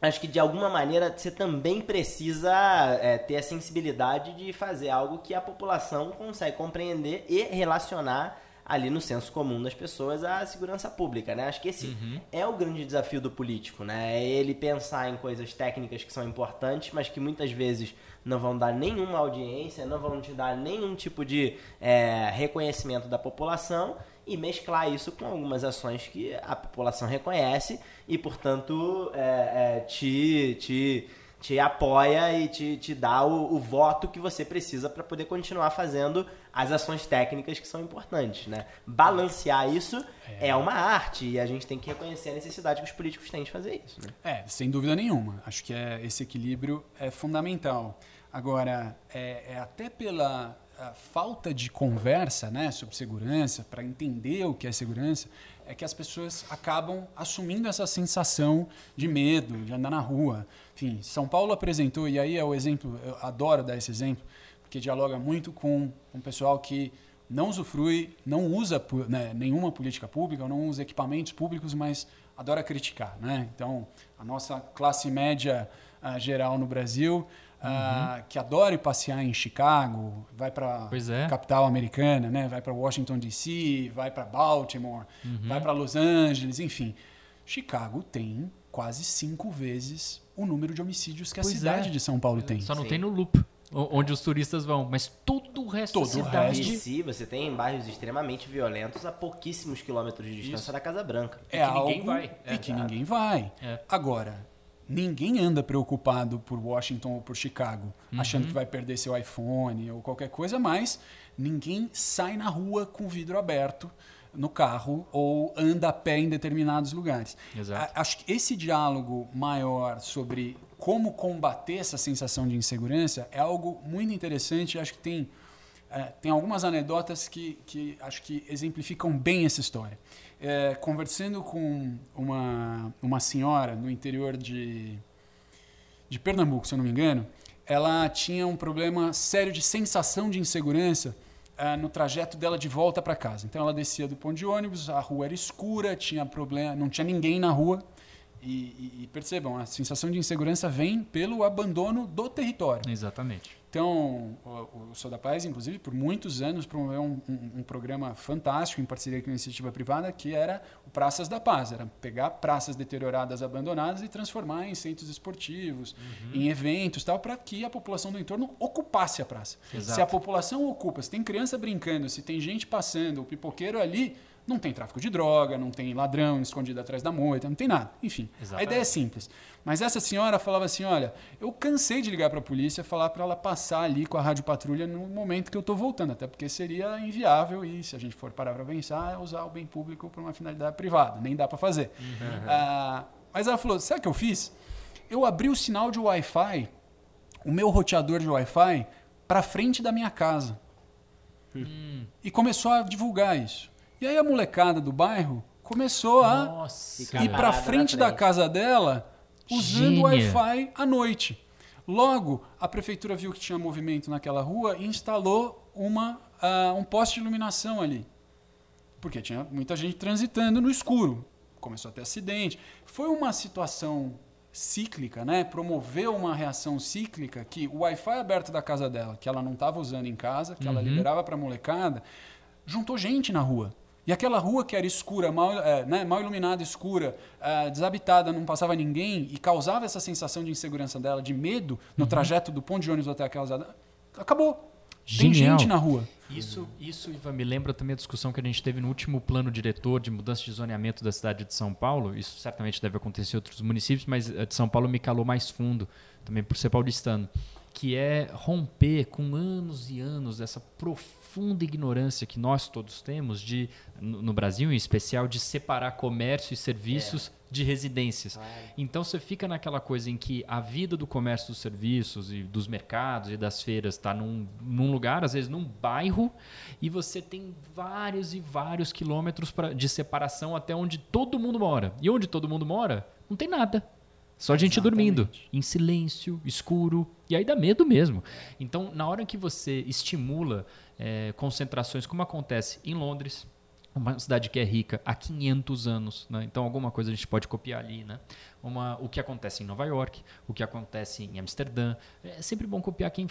acho que de alguma maneira você também precisa é, ter a sensibilidade de fazer algo que a população consegue compreender e relacionar ali no senso comum das pessoas a segurança pública, né? Acho que esse uhum. é o grande desafio do político, né? É ele pensar em coisas técnicas que são importantes, mas que muitas vezes não vão dar nenhuma audiência, não vão te dar nenhum tipo de é, reconhecimento da população e mesclar isso com algumas ações que a população reconhece e, portanto, é, é, te, te te apoia e te, te dá o, o voto que você precisa para poder continuar fazendo as ações técnicas que são importantes, né? Balancear isso é. é. uma arte e a gente tem que reconhecer a necessidade que os políticos têm de fazer isso, né? É, sem dúvida nenhuma. Acho que é, esse equilíbrio é fundamental. Agora, é, é até pela falta de conversa né, sobre segurança, para entender o que é segurança, é que as pessoas acabam assumindo essa sensação de medo, de andar na rua. Enfim, São Paulo apresentou, e aí é o exemplo, eu adoro dar esse exemplo, porque dialoga muito com um pessoal que não usufrui, não usa né, nenhuma política pública, não usa equipamentos públicos, mas adora criticar. Né? Então, a nossa classe média uh, geral no Brasil uhum. que adora passear em Chicago, vai para é. capital americana, né? vai para Washington D.C., vai para Baltimore, uhum. vai para Los Angeles, enfim. Chicago tem quase cinco vezes o número de homicídios que a pois cidade é. de São Paulo tem. Só não Sim. tem no Loop onde os turistas vão, mas todo o resto todo da cidade... Resto. Si, você tem bairros extremamente violentos a pouquíssimos quilômetros de distância Isso. da Casa Branca. É e que algo... ninguém vai. E é, que ninguém vai. É. Agora, ninguém anda preocupado por Washington ou por Chicago, uhum. achando que vai perder seu iPhone ou qualquer coisa, mas ninguém sai na rua com o vidro aberto no carro ou anda a pé em determinados lugares. Exato. Acho que esse diálogo maior sobre como combater essa sensação de insegurança é algo muito interessante. Acho que tem, é, tem algumas anedotas que, que acho que exemplificam bem essa história é, conversando com uma, uma senhora no interior de, de Pernambuco, se eu não me engano, ela tinha um problema sério de sensação de insegurança é, no trajeto dela de volta para casa. Então ela descia do ponto de ônibus, a rua era escura, tinha problema, não tinha ninguém na rua. E, e, percebam, a sensação de insegurança vem pelo abandono do território. Exatamente. Então, o, o Sou da Paz, inclusive, por muitos anos promoveu um, um, um, programa fantástico em parceria com a iniciativa privada, que era o Praças da Paz. Era pegar praças deterioradas, abandonadas e transformar em centros esportivos, uhum. em eventos, tal, para que a população do entorno ocupasse a praça. Exato. Se a população ocupa, se tem criança brincando, se tem gente passando, o pipoqueiro ali, Não tem tráfico de droga, não tem ladrão escondido atrás da moita, não tem nada. Enfim, Exatamente. a ideia é simples. Mas essa senhora falava assim: olha, eu cansei de ligar para a polícia falar para ela passar ali com a rádio patrulha no momento que eu estou voltando, até porque seria inviável e, se a gente for parar para pensar, é usar o bem público para uma finalidade privada. Nem dá para fazer. Ah, mas ela falou: sabe o que eu fiz? Eu abri o sinal de Wi-Fi, o meu roteador de Wi-Fi, para frente da minha casa. E começou a divulgar isso. E aí a molecada do bairro começou a Nossa. Ir para frente da casa dela usando. Wi-Fi à noite. Logo, a prefeitura viu que tinha movimento naquela rua e instalou uma, ah, um poste de iluminação ali. Porque tinha muita gente transitando no escuro. Começou a ter acidente. Foi uma situação cíclica, né? Promoveu uma reação cíclica que o Wi-Fi aberto da casa dela, que ela não estava usando em casa, que ela Uhum. liberava para molecada, juntou gente na rua. E aquela rua que era escura, mal, eh, né, mal iluminada, escura, eh, desabitada, não passava ninguém e causava essa sensação de insegurança dela, de medo Uhum. no trajeto do ponto de ônibus até aquela casa, acabou. Tem Genial. gente na rua. Isso, isso, Ivan, me lembra também a discussão que a gente teve no último plano diretor de mudança de zoneamento da cidade de São Paulo. Isso certamente deve acontecer em outros municípios, mas a de São Paulo me calou mais fundo, também por ser paulistano. Que é romper com anos e anos dessa profunda ignorância que nós todos temos, de, no Brasil em especial, de separar comércio e serviços de residências. Então você fica naquela coisa em que a vida do comércio dos serviços e dos mercados e das feiras está num, num lugar, às vezes num bairro, e você tem vários e vários quilômetros pra, de separação até onde todo mundo mora. E onde todo mundo mora, não tem nada. Só gente dormindo, em silêncio, escuro, e aí dá medo mesmo. Então, na hora que você estimula eh, concentrações, como acontece em Londres, uma cidade que é rica há 500 anos, né? então alguma coisa a gente pode copiar ali, né? Uma, o que acontece em Nova York, o que acontece em Amsterdã, é sempre bom copiar quem,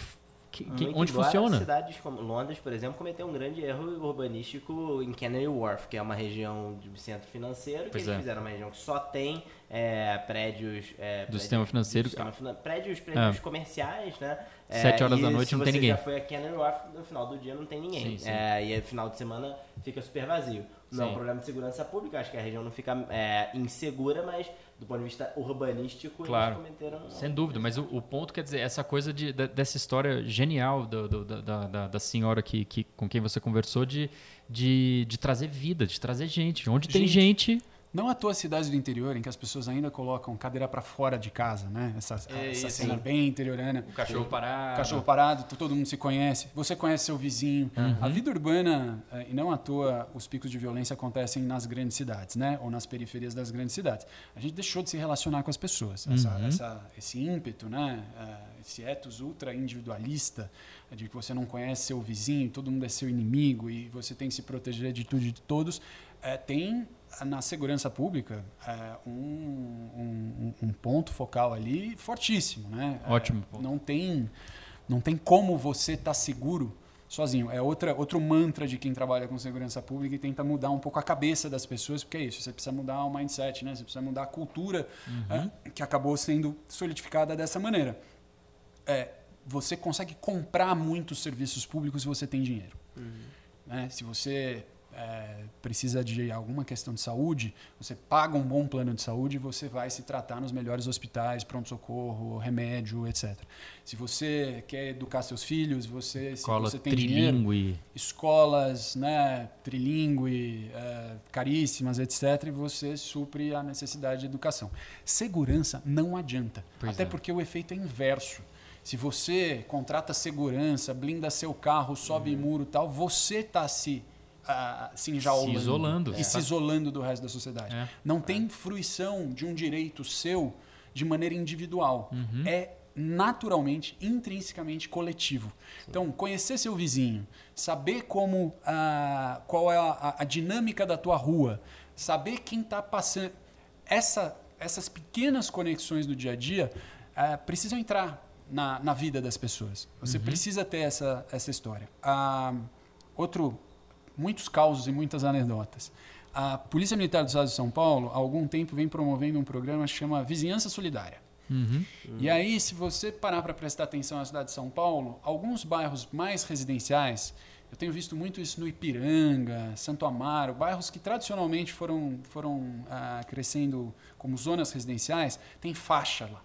que- onde funciona. Cidades como Londres, por exemplo, cometeu um grande erro urbanístico em Canary Wharf, que é uma região de centro financeiro, que Pois eles é. fizeram uma região que só tem é, prédios... é, prédios sistema financeiro. do sistema finan- prédios prédios comerciais, né? É, Sete horas da noite se não tem você ninguém. já foi a Canary Wharf, no final do dia não tem ninguém. Sim, sim. É, e no final de semana fica super vazio. Não é um problema de segurança pública, acho que a região não fica é, insegura, mas do ponto de vista urbanístico Claro. eles cometeram... Sem dúvida, mas o, o ponto quer dizer, essa coisa de, de- dessa história genial do- do- da- da, da, senhora que, que, com quem você conversou de, de, de trazer vida, de trazer gente. Onde tem gente. Não à toa cidades do interior em que as pessoas ainda colocam cadeira para fora de casa, né? Essa, É essa isso. cena bem interiorana. O cachorro parado. Cachorro parado, todo mundo se conhece, você conhece seu vizinho. A vida urbana, eh, e não à toa os picos de violência acontecem nas grandes cidades, né? Ou nas periferias das grandes cidades. A gente deixou de se relacionar com as pessoas. Essa, essa- esse ímpeto, né? Eh, Esse ethos ultra individualista, de que você não conhece seu vizinho, todo mundo é seu inimigo e você tem que se proteger de tudo e de todos, eh, tem na segurança pública eh, um, um- um ponto focal ali fortíssimo, né? Eh, Ótimo ponto. não tem não tem como você estar seguro sozinho. É outra, outro mantra de quem trabalha com segurança pública e tenta mudar um pouco a cabeça das pessoas, porque é isso, você precisa mudar o mindset, né? Você precisa mudar a cultura é, que acabou sendo solidificada dessa maneira. É, você consegue comprar muitos serviços públicos se você tem dinheiro. Né? Se você é, precisa de alguma questão de saúde, você paga um bom plano de saúde e você vai se tratar nos melhores hospitais, pronto-socorro, remédio, etc. Se você quer educar seus filhos, você, se Escola você tem dinheiro, trilingue. escolas né, trilingue, é, caríssimas, etc., e você supre a necessidade de educação. Segurança não adianta, Pois até é. porque o efeito é inverso. Se você contrata segurança, blinda seu carro, sobe muro e tal, você está se, se enjaulando. Se isolando. E É. se isolando do resto da sociedade. É. Não tem fruição de um direito seu de maneira individual. Uhum. É naturalmente, intrinsecamente coletivo. Então, conhecer seu vizinho, saber como ah, qual é a, a dinâmica da tua rua, saber quem está passando, essa, essas pequenas conexões do dia a dia ah, precisam entrar na, na vida das pessoas. Você precisa ter essa, essa história. Ah, outro, muitos causos e muitas anedotas. A Polícia Militar do Estado de São Paulo, há algum tempo, vem promovendo um programa que chama Vizinhança Solidária. Uhum. E aí, se você parar para prestar atenção na cidade de São Paulo, alguns bairros mais residenciais, Eu tenho visto muito isso no Ipiranga, Santo Amaro, bairros que tradicionalmente foram, foram ah, crescendo como zonas residenciais, tem faixa lá.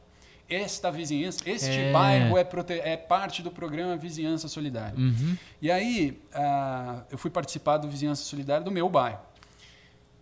Esta vizinhança, este É. bairro é, é parte do programa Vizinhança Solidária. Uhum. E aí, ah, eu fui participar do Vizinhança Solidária do meu bairro.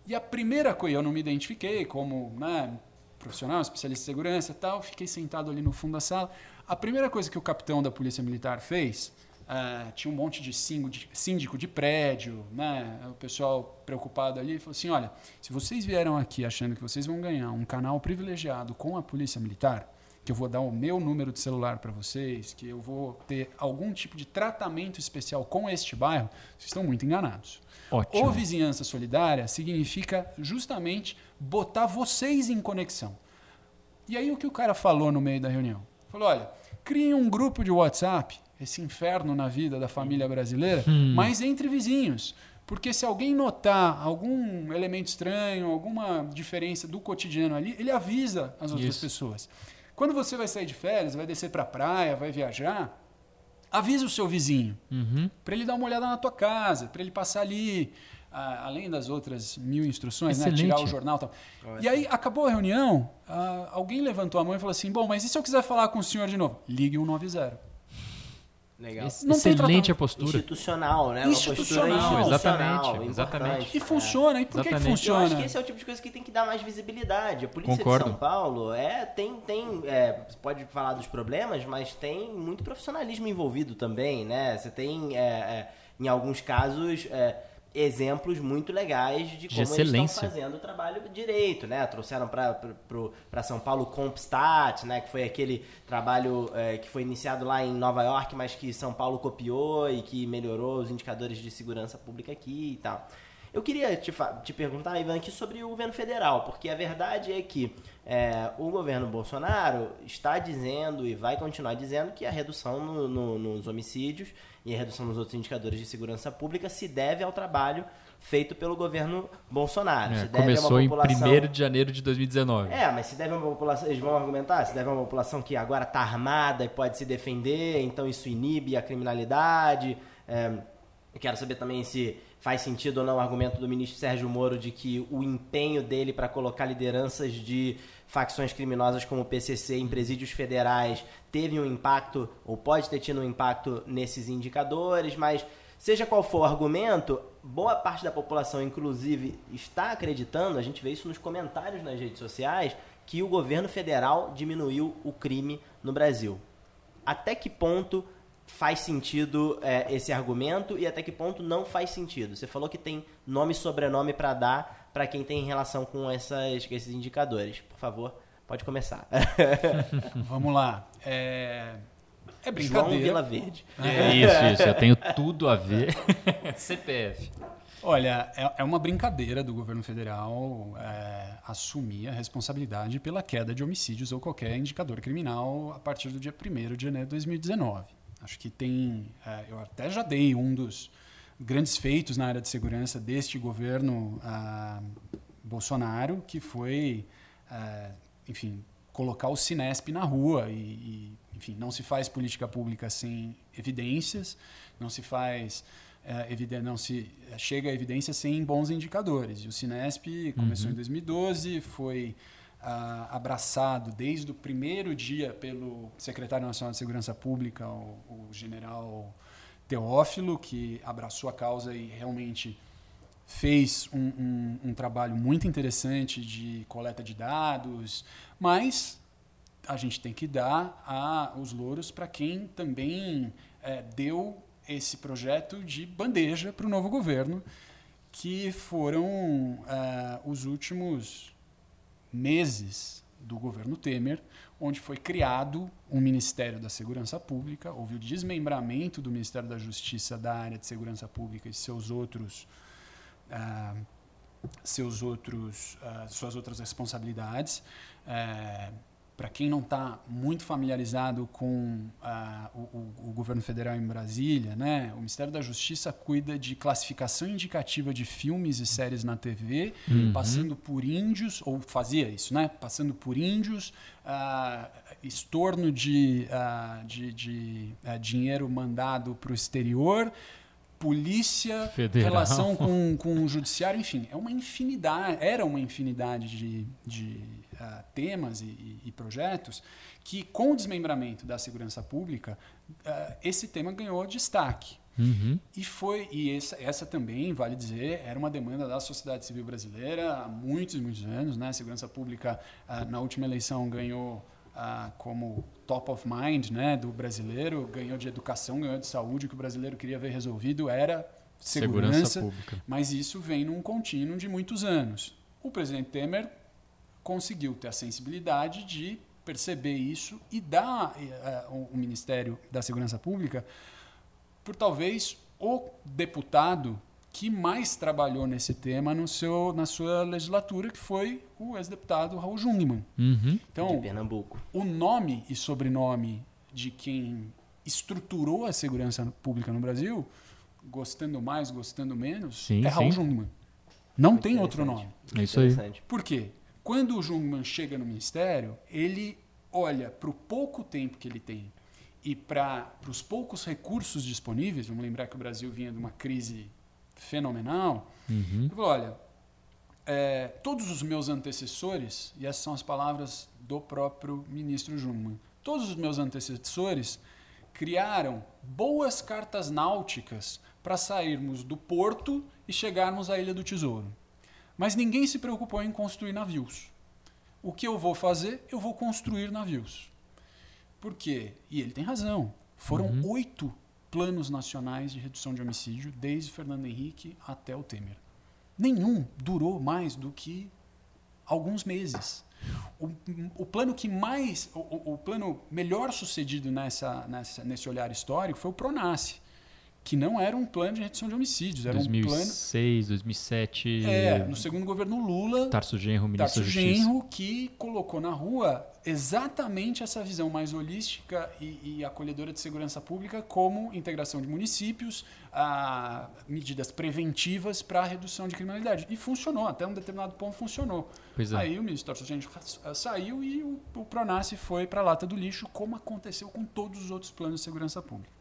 E a primeira coisa, eu não me identifiquei como né, profissional, especialista em segurança e tal, fiquei sentado ali no fundo da sala. A primeira coisa que o capitão da Polícia Militar fez, ah, tinha um monte de síndico, de síndico de prédio, né, o pessoal preocupado ali, falou assim: olha, se vocês vieram aqui achando que vocês vão ganhar um canal privilegiado com a Polícia Militar, que eu vou dar o meu número de celular para vocês, que eu vou ter algum tipo de tratamento especial com este bairro, vocês estão muito enganados. Ótimo. O vizinhança solidária significa justamente botar vocês em conexão. E aí o que o cara falou no meio da reunião? Falou, olha, criem um grupo de WhatsApp, esse inferno na vida da família brasileira, mas entre vizinhos. Porque se alguém notar algum elemento estranho, alguma diferença do cotidiano ali, ele avisa as outras Isso. pessoas. Quando você vai sair de férias, vai descer para a praia, vai viajar, avisa o seu vizinho Uhum. para ele dar uma olhada na tua casa, para ele passar ali, ah, além das outras mil instruções, né, tirar o jornal e tal. E aí acabou a reunião, ah, alguém levantou a mão e falou assim: Bom, mas e se eu quiser falar com o senhor de novo? Ligue 190. Legal. Ex- Não tem Excelente a postura. Institucional, né? Institucional, Uma postura institucional, exatamente, exatamente. E funciona. E por que, que Exatamente. Eu funciona? acho que esse é o tipo de coisa que tem que dar mais visibilidade. A polícia Concordo. de São Paulo é, tem, tem é, você pode falar dos problemas, mas tem muito profissionalismo envolvido também, né? Você tem, é, é, em alguns casos, é, exemplos muito legais de como eles estão fazendo o trabalho direito, né? Trouxeram para São Paulo o Compstat, né? Que foi aquele trabalho é, que foi iniciado lá em Nova York, mas que São Paulo copiou e que melhorou os indicadores de segurança pública aqui e tal. Eu queria te, te perguntar, Ivan, aqui sobre o governo federal, porque a verdade é que é, o governo Bolsonaro está dizendo e vai continuar dizendo que a redução no- no- nos homicídios e a redução nos outros indicadores de segurança pública se deve ao trabalho feito pelo governo Bolsonaro. É, começou em população- 1 de janeiro de 2019. é, mas se deve a uma população, eles vão argumentar, se deve a uma população que agora está armada e pode se defender, então isso inibe a criminalidade. É, quero saber também se faz sentido ou não o argumento do ministro Sérgio Moro de que o empenho dele para colocar lideranças de facções criminosas como o PCC em presídios federais teve um impacto, ou pode ter tido um impacto nesses indicadores, mas seja qual for o argumento, boa parte da população, inclusive, está acreditando, a gente vê isso nos comentários nas redes sociais, que o governo federal diminuiu o crime no Brasil. Até que ponto faz sentido é, esse argumento e até que ponto não faz sentido? Você falou que tem nome e sobrenome para dar para quem tem relação com essas, esses indicadores. Por favor, pode começar. [laughs] Vamos lá. É, é João brincadeira. Vila Verde. É isso, isso. Eu tenho tudo a ver. [laughs] CPF. Olha, é, é uma brincadeira do governo federal é, assumir a responsabilidade pela queda de homicídios ou qualquer indicador criminal a partir do dia 1 de janeiro de 2019. Acho que tem. é, eu até já dei um dos grandes feitos na área de segurança deste governo Bolsonaro, que foi, ah, enfim, colocar o Cinesp na rua e, e, enfim, não se faz política pública sem evidências, não se faz é, não se chega a evidência sem bons indicadores. E o Cinesp começou em 2012, foi ah, abraçado desde o primeiro dia pelo secretário nacional de segurança pública, o, o general Teófilo, que abraçou a causa e realmente fez um, um- um trabalho muito interessante de coleta de dados, mas a gente tem que dar a, os louros para quem também eh, deu esse projeto de bandeja para o novo governo, que foram ah, os últimos meses do governo Temer, onde foi criado um Ministério da Segurança Pública, houve o desmembramento do Ministério da Justiça da área de segurança pública e seus outros ah, seus outros ah, suas outras responsabilidades. Para quem não está muito familiarizado com ah, o, o- governo federal em Brasília, né, o Ministério da Justiça cuida de classificação indicativa de filmes e séries na TV, passando por índios, ou fazia isso, né, passando por índios, ah, estorno de, ah, de, de, ah, dinheiro mandado para o exterior, polícia, Federal. relação com, com o judiciário, enfim, é uma infinidade, era uma infinidade de, de uh, temas e, e, e, projetos que, com o desmembramento da segurança pública, uh, esse tema ganhou destaque. Uhum. E foi e essa, essa também vale dizer era uma demanda da sociedade civil brasileira há muitos muitos anos, né? A segurança pública uh, na última eleição ganhou como top of mind, né, do brasileiro, ganhou de educação, ganhou de saúde, o que o brasileiro queria ver resolvido era segurança, segurança pública. Mas isso vem num contínuo de muitos anos. O presidente Temer conseguiu ter a sensibilidade de perceber isso e dar uh, o Ministério da Segurança Pública por talvez o deputado que mais trabalhou nesse tema no seu, na sua legislatura, que foi o ex-deputado Raul Jungmann. Uhum. Então, de Pernambuco. o nome e sobrenome de quem estruturou a segurança pública no Brasil, gostando mais, gostando menos, sim, é Raul sim. Jungmann. Não Muito tem outro nome. É isso aí. Por quê? Quando o Jungmann chega no ministério, ele olha para o pouco tempo que ele tem e para os poucos recursos disponíveis, vamos lembrar que o Brasil vinha de uma crise fenomenal, uhum. ele falou, olha, é, todos os meus antecessores, e essas são as palavras do próprio ministro Jungmann, todos os meus antecessores criaram boas cartas náuticas para sairmos do porto e chegarmos à Ilha do Tesouro. Mas ninguém se preocupou em construir navios. O que eu vou fazer? Eu vou construir navios. Por quê? E ele tem razão. Foram Uhum. oito planos nacionais de redução de homicídio, desde Fernando Henrique até o Temer. Nenhum durou mais do que alguns meses. O, o plano que mais, o, o plano melhor sucedido nessa, nessa, nesse olhar histórico foi o Pronace, que não era um plano de redução de homicídios, era 2006, um 2007. plano. É, no segundo governo Lula, Tarso Genro, ministro Tarso da Justiça. Genro, que colocou na rua exatamente essa visão mais holística e, e acolhedora de segurança pública, como integração de municípios, a, medidas preventivas para a redução de criminalidade. E funcionou, até um determinado ponto funcionou. Pois é. Aí o ministro Tarso Genro saiu e o, o Pronace foi para a lata do lixo, como aconteceu com todos os outros planos de segurança pública.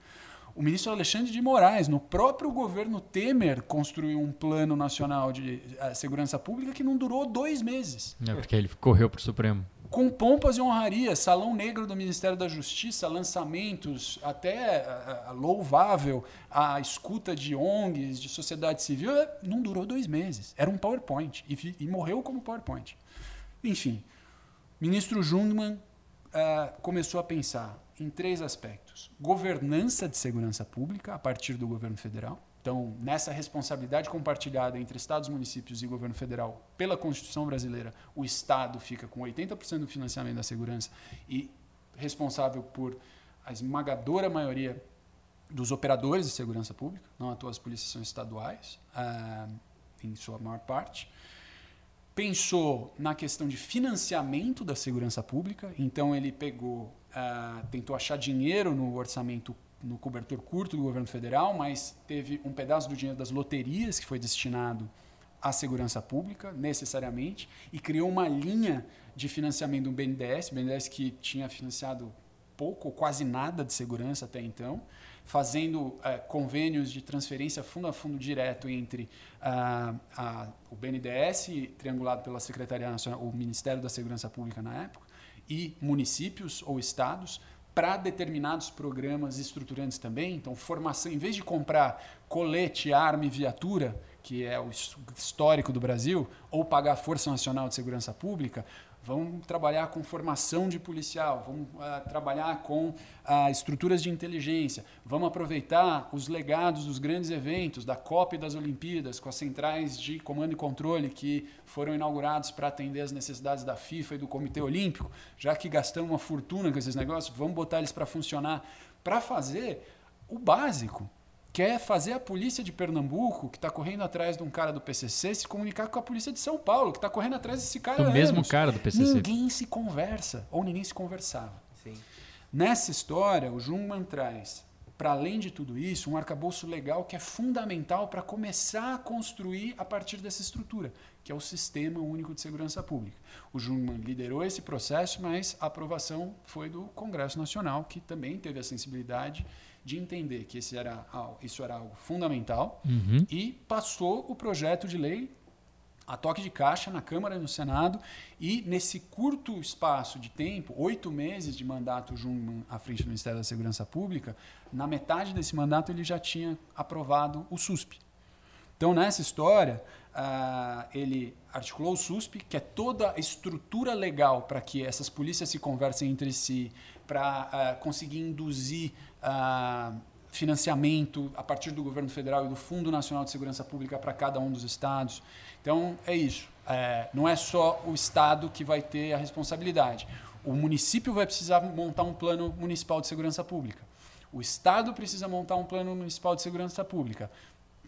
O ministro Alexandre de Moraes, no próprio governo Temer, construiu um plano nacional de uh, segurança pública que não durou dois meses. É porque ele correu para o Supremo. Com pompas e honrarias, salão negro do Ministério da Justiça, lançamentos até uh, uh, louvável, a escuta de ONGs, de sociedade civil, não durou dois meses. Era um PowerPoint e, e morreu como PowerPoint. Enfim, ministro Jungmann começou a pensar em três aspectos: governança de segurança pública a partir do governo federal. Então, nessa responsabilidade compartilhada entre estados, municípios e governo federal, pela Constituição brasileira, o Estado fica com 80% do financiamento da segurança e responsável por a esmagadora maioria dos operadores de segurança pública, não à toa as polícias são estaduais, uh, em sua maior parte pensou na questão de financiamento da segurança pública, então ele pegou, uh, tentou achar dinheiro no orçamento, no cobertor curto do governo federal, mas teve um pedaço do dinheiro das loterias que foi destinado à segurança pública, necessariamente, e criou uma linha de financiamento do BNDES, BNDES que tinha financiado pouco ou quase nada de segurança até então, fazendo uh, convênios de transferência fundo a fundo direto entre uh, uh, o BNDES, triangulado pela Secretaria Nacional, o Ministério da Segurança Pública na época, e municípios ou estados para determinados programas estruturantes também. Então, formação, em vez de comprar colete, arma e viatura, que é o histórico do Brasil, ou pagar a Força Nacional de Segurança Pública, vamos trabalhar com formação de policial, vamos uh, trabalhar com uh, estruturas de inteligência, vamos aproveitar os legados dos grandes eventos, da Copa e das Olimpíadas, com as centrais de comando e controle que foram inaugurados para atender as necessidades da FIFA e do Comitê Olímpico, já que gastamos uma fortuna com esses negócios, vamos botar eles para funcionar, para fazer o básico quer fazer a polícia de Pernambuco, que está correndo atrás de um cara do PCC, se comunicar com a polícia de São Paulo, que está correndo atrás desse cara. Do mesmo cara do PCC. Ninguém se conversa, ou ninguém se conversava. Sim. Nessa história, o Jungmann traz para além de tudo isso, um arcabouço legal que é fundamental para começar a construir a partir dessa estrutura, que é o Sistema Único de Segurança Pública. O Jungmann liderou esse processo, mas a aprovação foi do Congresso Nacional, que também teve a sensibilidade de entender que esse era, isso era algo fundamental Uhum. e passou o projeto de lei a toque de caixa na Câmara e no Senado e nesse curto espaço de tempo, oito meses de mandato Jungmann à frente do Ministério da Segurança Pública, na metade desse mandato ele já tinha aprovado o SUSP. Então nessa história ah, ele articulou o SUSP, que é toda a estrutura legal para que essas polícias se conversem entre si, para ah, conseguir induzir ah, financiamento a partir do governo federal e do Fundo Nacional de Segurança Pública para cada um dos estados. Então, é isso. É, não é só o Estado que vai ter a responsabilidade. O município vai precisar montar um plano municipal de segurança pública. O Estado precisa montar um plano municipal de segurança pública.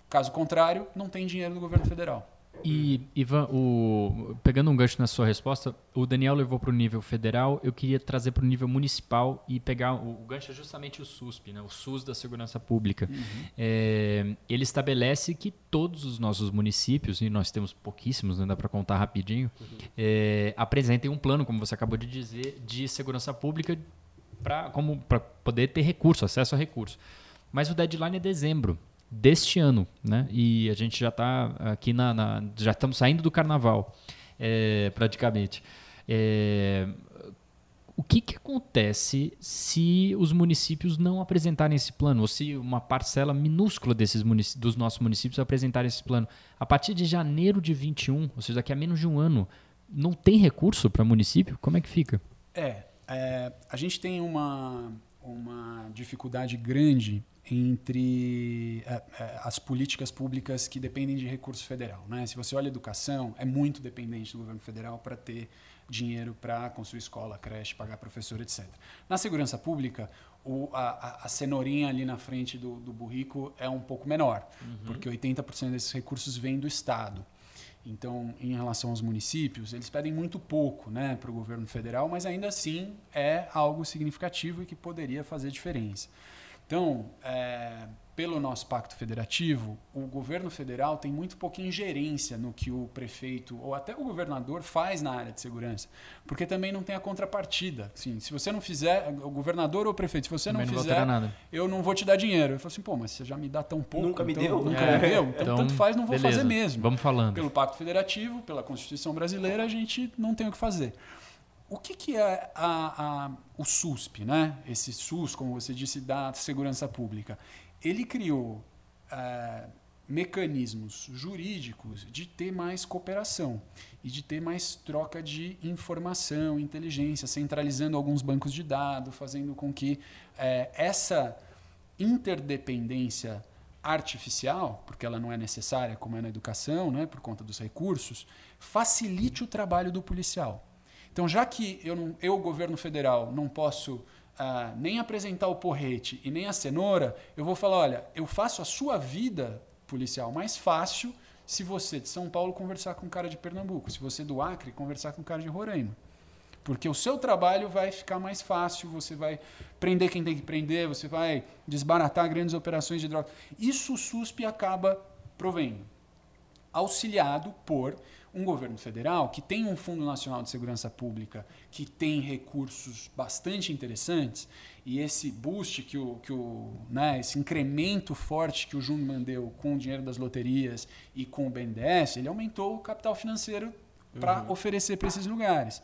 Caso contrário, não tem dinheiro do governo federal. E, Ivan, o, pegando um gancho na sua resposta, o Daniel levou para o nível federal, eu queria trazer para o nível municipal e pegar. O, o, gancho é justamente o SUSP, né? o SUS da Segurança Pública. Uhum. É, ele estabelece que todos os nossos municípios, e nós temos pouquíssimos, não dá para contar rapidinho, uhum. é, apresentem um plano, como você acabou de dizer, de segurança pública para poder ter recurso, acesso a recurso. Mas o deadline é dezembro deste ano, né? E a gente já está aqui na, na, já estamos saindo do carnaval, é, praticamente. É, o que, que acontece se os municípios não apresentarem esse plano, ou se uma parcela minúscula desses dos nossos municípios apresentarem esse plano? A partir de janeiro de 21, ou seja, daqui a menos de um ano, não tem recurso para município? Como é que fica? É, é a gente tem uma, uma dificuldade grande entre é, é, as políticas públicas que dependem de recurso federal. Né? Se você olha a educação, é muito dependente do governo federal para ter dinheiro para construir escola, creche, pagar professor, etc. Na segurança pública, o, a, a, cenourinha ali na frente do, do burrico é um pouco menor, uhum. porque 80% desses recursos vêm do Estado. Então, em relação aos municípios, eles pedem muito pouco né, para o governo federal, mas ainda assim é algo significativo e que poderia fazer diferença. Então, é, pelo nosso pacto federativo, o governo federal tem muito pouca ingerência no que o prefeito ou até o governador faz na área de segurança, porque também não tem a contrapartida. Assim, se você não fizer, o governador ou o prefeito, se você não, não fizer, eu não vou te dar dinheiro. Eu falo assim, pô, mas você já me dá tão pouco. Nunca me então, deu. Nunca é. me deu. Então, então, tanto faz, não vou beleza. fazer mesmo. Vamos falando. Pelo pacto federativo, pela Constituição brasileira, a gente não tem o que fazer. O que, que é a, a, o SUSP, né? esse SUS, como você disse, da segurança pública? Ele criou é, mecanismos jurídicos de ter mais cooperação e de ter mais troca de informação, inteligência, centralizando alguns bancos de dados, fazendo com que é, essa interdependência artificial, porque ela não é necessária como é na educação, né, por conta dos recursos, facilite o trabalho do policial. Então, já que eu, não, eu governo federal, não posso ah, nem apresentar o porrete e nem a cenoura, eu vou falar: olha, eu faço a sua vida policial mais fácil se você de São Paulo conversar com um cara de Pernambuco, se você do Acre conversar com um cara de Roraima. Porque o seu trabalho vai ficar mais fácil, você vai prender quem tem que prender, você vai desbaratar grandes operações de droga. Isso o SUSP acaba provendo. Auxiliado por um governo federal que tem um Fundo Nacional de Segurança Pública que tem recursos bastante interessantes e esse boost que o, que o né, esse incremento forte que o Jungmann deu com o dinheiro das loterias e com o BNDES, ele aumentou o capital financeiro para uhum. oferecer para esses lugares.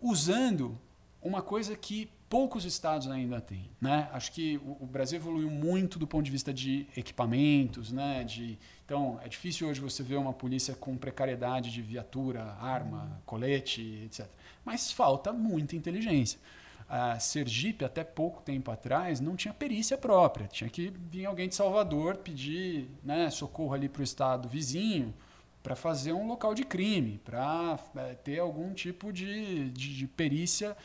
Usando uma coisa que poucos estados ainda têm. Né? Acho que o, Brasil evoluiu muito do ponto de vista de equipamentos. Né? De, então, é difícil hoje você ver uma polícia com precariedade de viatura, arma, colete, etc. Mas falta muita inteligência. A Sergipe, até pouco tempo atrás, não tinha perícia própria. Tinha que vir alguém de Salvador pedir né, socorro ali para o estado vizinho para fazer um local de crime, para é, ter algum tipo de, de, de perícia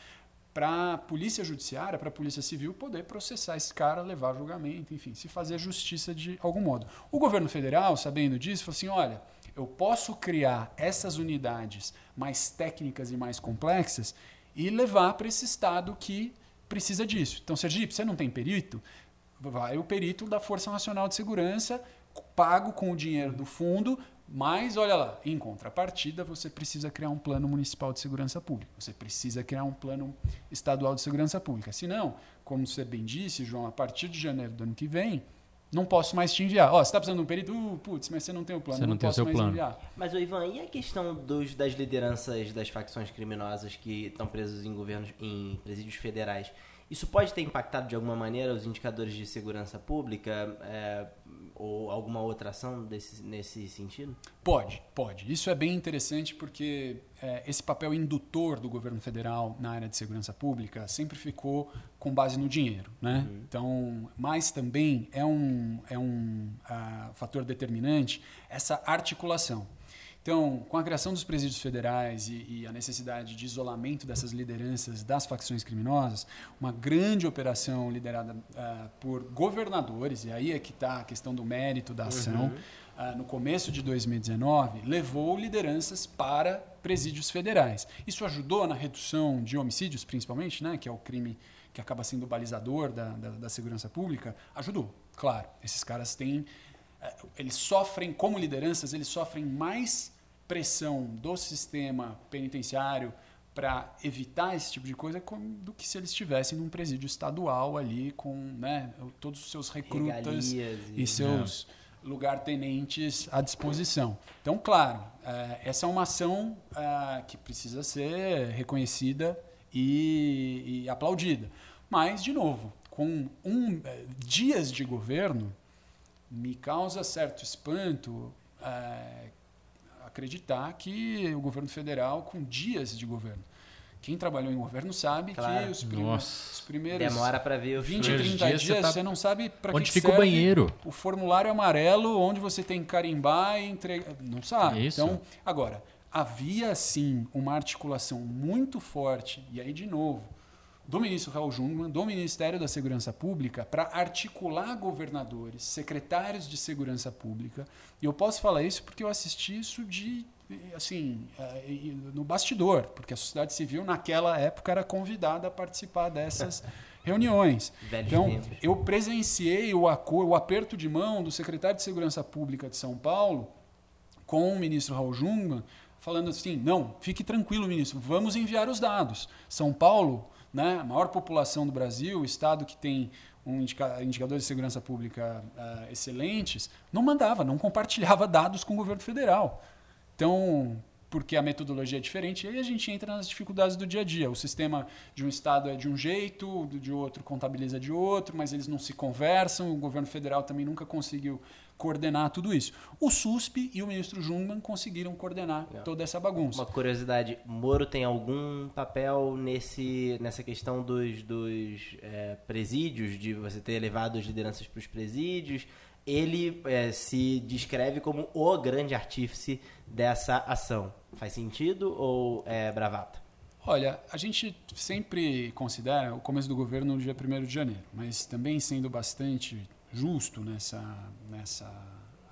para a polícia judiciária, para a polícia civil poder processar esse cara, levar julgamento, enfim, se fazer justiça de algum modo. O governo federal, sabendo disso, falou assim: olha, eu posso criar essas unidades mais técnicas e mais complexas e levar para esse estado que precisa disso. Então, Sergipe, você não tem perito? vai o perito da Força Nacional de Segurança, pago com o dinheiro do fundo, mas olha lá, em contrapartida, você precisa criar um plano municipal de segurança pública. Você precisa criar um plano estadual de segurança pública. Se não, como você bem disse, João, a partir de janeiro do ano que vem, não posso mais te enviar. Ó, oh, você está precisando de um perito? Uh, putz, mas você não tem o plano. Você não, não tem o seu plano. Enviar. Mas, o Ivan, e a questão dos, das lideranças das facções criminosas que estão presos em governos, em presídios federais? Isso pode ter impactado de alguma maneira os indicadores de segurança pública é, ou alguma outra ação desse, nesse sentido? Pode, pode. Isso é bem interessante porque é, esse papel indutor do governo federal na área de segurança pública sempre ficou com base no dinheiro. Né? Uhum. Então, mas também é um, é um uh, fator determinante essa articulação. Então, com a criação dos presídios federais e, e, a necessidade de isolamento dessas lideranças das facções criminosas, uma grande operação liderada uh, por governadores, e aí é que está a questão do mérito da ação, uhum. uh, no começo de 2019, levou lideranças para presídios federais. Isso ajudou na redução de homicídios, principalmente, né, que é o crime que acaba sendo o balizador da, da, da segurança pública? Ajudou, claro. Esses caras têm. Uh, eles sofrem, como lideranças, eles sofrem mais pressão do sistema penitenciário para evitar esse tipo de coisa do que se eles estivessem num presídio estadual ali com né, todos os seus recrutas e, e seus é. lugartenentes à disposição. Então, claro, é, essa é uma ação é, que precisa ser reconhecida e, e aplaudida. Mas, de novo, com um, dias de governo, me causa certo espanto acreditar que o governo federal, com dias de governo, quem trabalhou em governo sabe claro. que os, os, primeiros demora para ver os 20, 30 dias, dias você, tá... você, não sabe para que fica serve o banheiro. O formulário amarelo onde você tem que carimbar e entregar, não sabe. Isso. Então, agora, havia sim uma articulação muito forte e aí de novo, do ministro Raul Jungmann, do Ministério da Segurança Pública, para articular governadores, secretários de segurança pública. E eu posso falar isso porque eu assisti isso de assim eh, no bastidor, porque a sociedade civil naquela época era convidada a participar dessas [laughs] reuniões. então, eu presenciei o, o aperto de mão do secretário de Segurança Pública de São Paulo com o ministro Raul Jungmann, falando assim: não, fique tranquilo, ministro, vamos enviar os dados. São Paulo né, a maior população do Brasil, o estado que tem um indicador de segurança pública uh, excelentes, não mandava, não compartilhava dados com o governo federal. Então, porque a metodologia é diferente, e aí a gente entra nas dificuldades do dia a dia. O sistema de um estado é de um jeito, de outro contabiliza de outro, mas eles não se conversam, o governo federal também nunca conseguiu coordenar tudo isso. O SUSP e o ministro Jungmann conseguiram coordenar é. toda essa bagunça. Uma curiosidade, Moro tem algum papel nesse, nessa questão dos, dos é, presídios, de você ter levado as lideranças para os presídios? Ele é, se descreve como o grande artífice dessa ação. Faz sentido ou é bravata? Olha, a gente sempre considera o começo do governo no dia 1 de janeiro, mas também sendo bastante justo nessa, nessa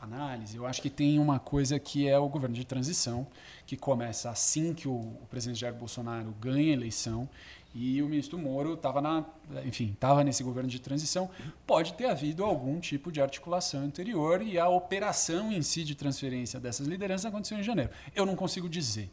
análise, eu acho que tem uma coisa que é o governo de transição, que começa assim que o, o presidente Jair Bolsonaro ganha a eleição e o ministro Moro estava na, enfim, estava nesse governo de transição. Pode ter havido algum tipo de articulação anterior e a operação em si de transferência dessas lideranças aconteceu em janeiro. Eu não consigo dizer.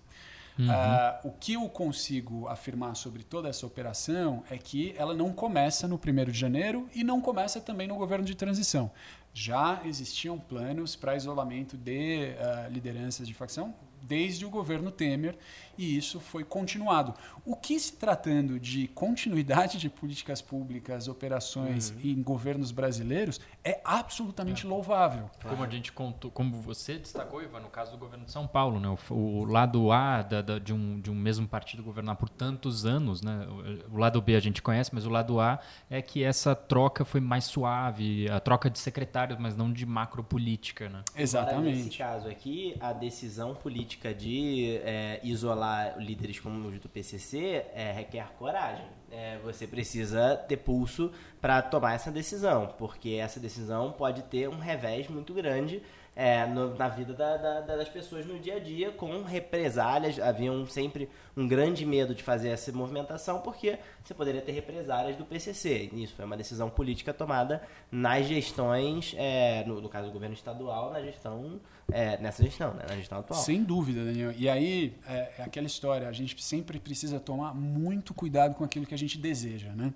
Uhum. Uh, o que eu consigo afirmar sobre toda essa operação é que ela não começa no 1 de janeiro e não começa também no governo de transição. Já existiam planos para isolamento de uh, lideranças de facção desde o governo Temer e isso foi continuado. O que se tratando de continuidade de políticas públicas, operações uhum. em governos brasileiros é absolutamente é. louvável. Como a gente contou, como você destacou, Ivan, no caso do governo de São Paulo, né? o, o lado A da, da, de, um, de um mesmo partido governar por tantos anos, né? o, o lado B a gente conhece, mas o lado A é que essa troca foi mais suave, a troca de secretários, mas não de macropolítica. Né? Exatamente. nesse caso aqui, a decisão política de é, isolar líderes como os do PCC é, requer coragem. É, você precisa ter pulso para tomar essa decisão, porque essa decisão pode ter um revés muito grande é, no, na vida da, da, das pessoas no dia a dia, com represálias. Havia um, sempre um grande medo de fazer essa movimentação, porque você poderia ter represálias do PCC. Isso foi uma decisão política tomada nas gestões, é, no, no, caso do governo estadual, na gestão, é, nessa gestão, né, na gestão atual. Sem dúvida, Daniel. E aí, é, é aquela história, a gente sempre precisa tomar muito cuidado com aquilo que a gente deseja, né?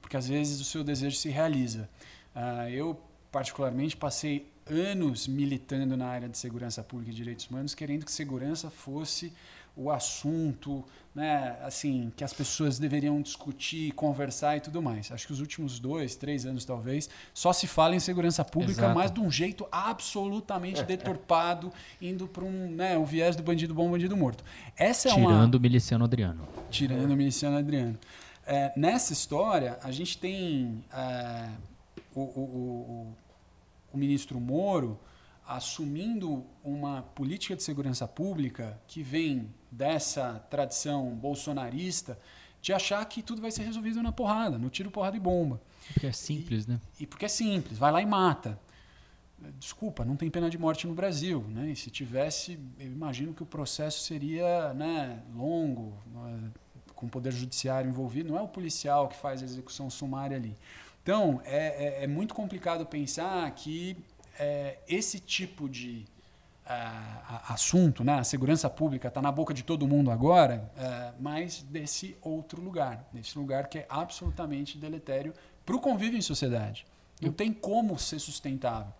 Porque às vezes o seu desejo se realiza. Uh, eu, particularmente, passei anos militando na área de segurança pública e direitos humanos, querendo que segurança fosse o assunto, né, assim, que as pessoas deveriam discutir, conversar e tudo mais. Acho que os últimos dois, três anos talvez, só se fala em segurança pública, Exato. mas de um jeito absolutamente deturpado, indo para um, né, o viés do bandido bom, bandido morto. Essa é Tirando uma... o miliciano Adriano. Tirando o miliciano Adriano. É, nessa história, a gente tem é, o, o, o o ministro Moro assumindo uma política de segurança pública que vem dessa tradição bolsonarista de achar que tudo vai ser resolvido na porrada, no tiro, porrada e bomba. Porque é simples, e, né? E porque é simples, vai lá e mata. Desculpa, não tem pena de morte no Brasil, né? E se tivesse, eu imagino que o processo seria, né, longo, né, com o poder judiciário envolvido. Não é o policial que faz a execução sumária ali. Então, é, é, é muito complicado pensar que é, esse tipo de uh, assunto, né, a segurança pública, está na boca de todo mundo agora, uh, mas desse outro lugar, desse lugar que é absolutamente deletério para o convívio em sociedade. Não tem como ser sustentável.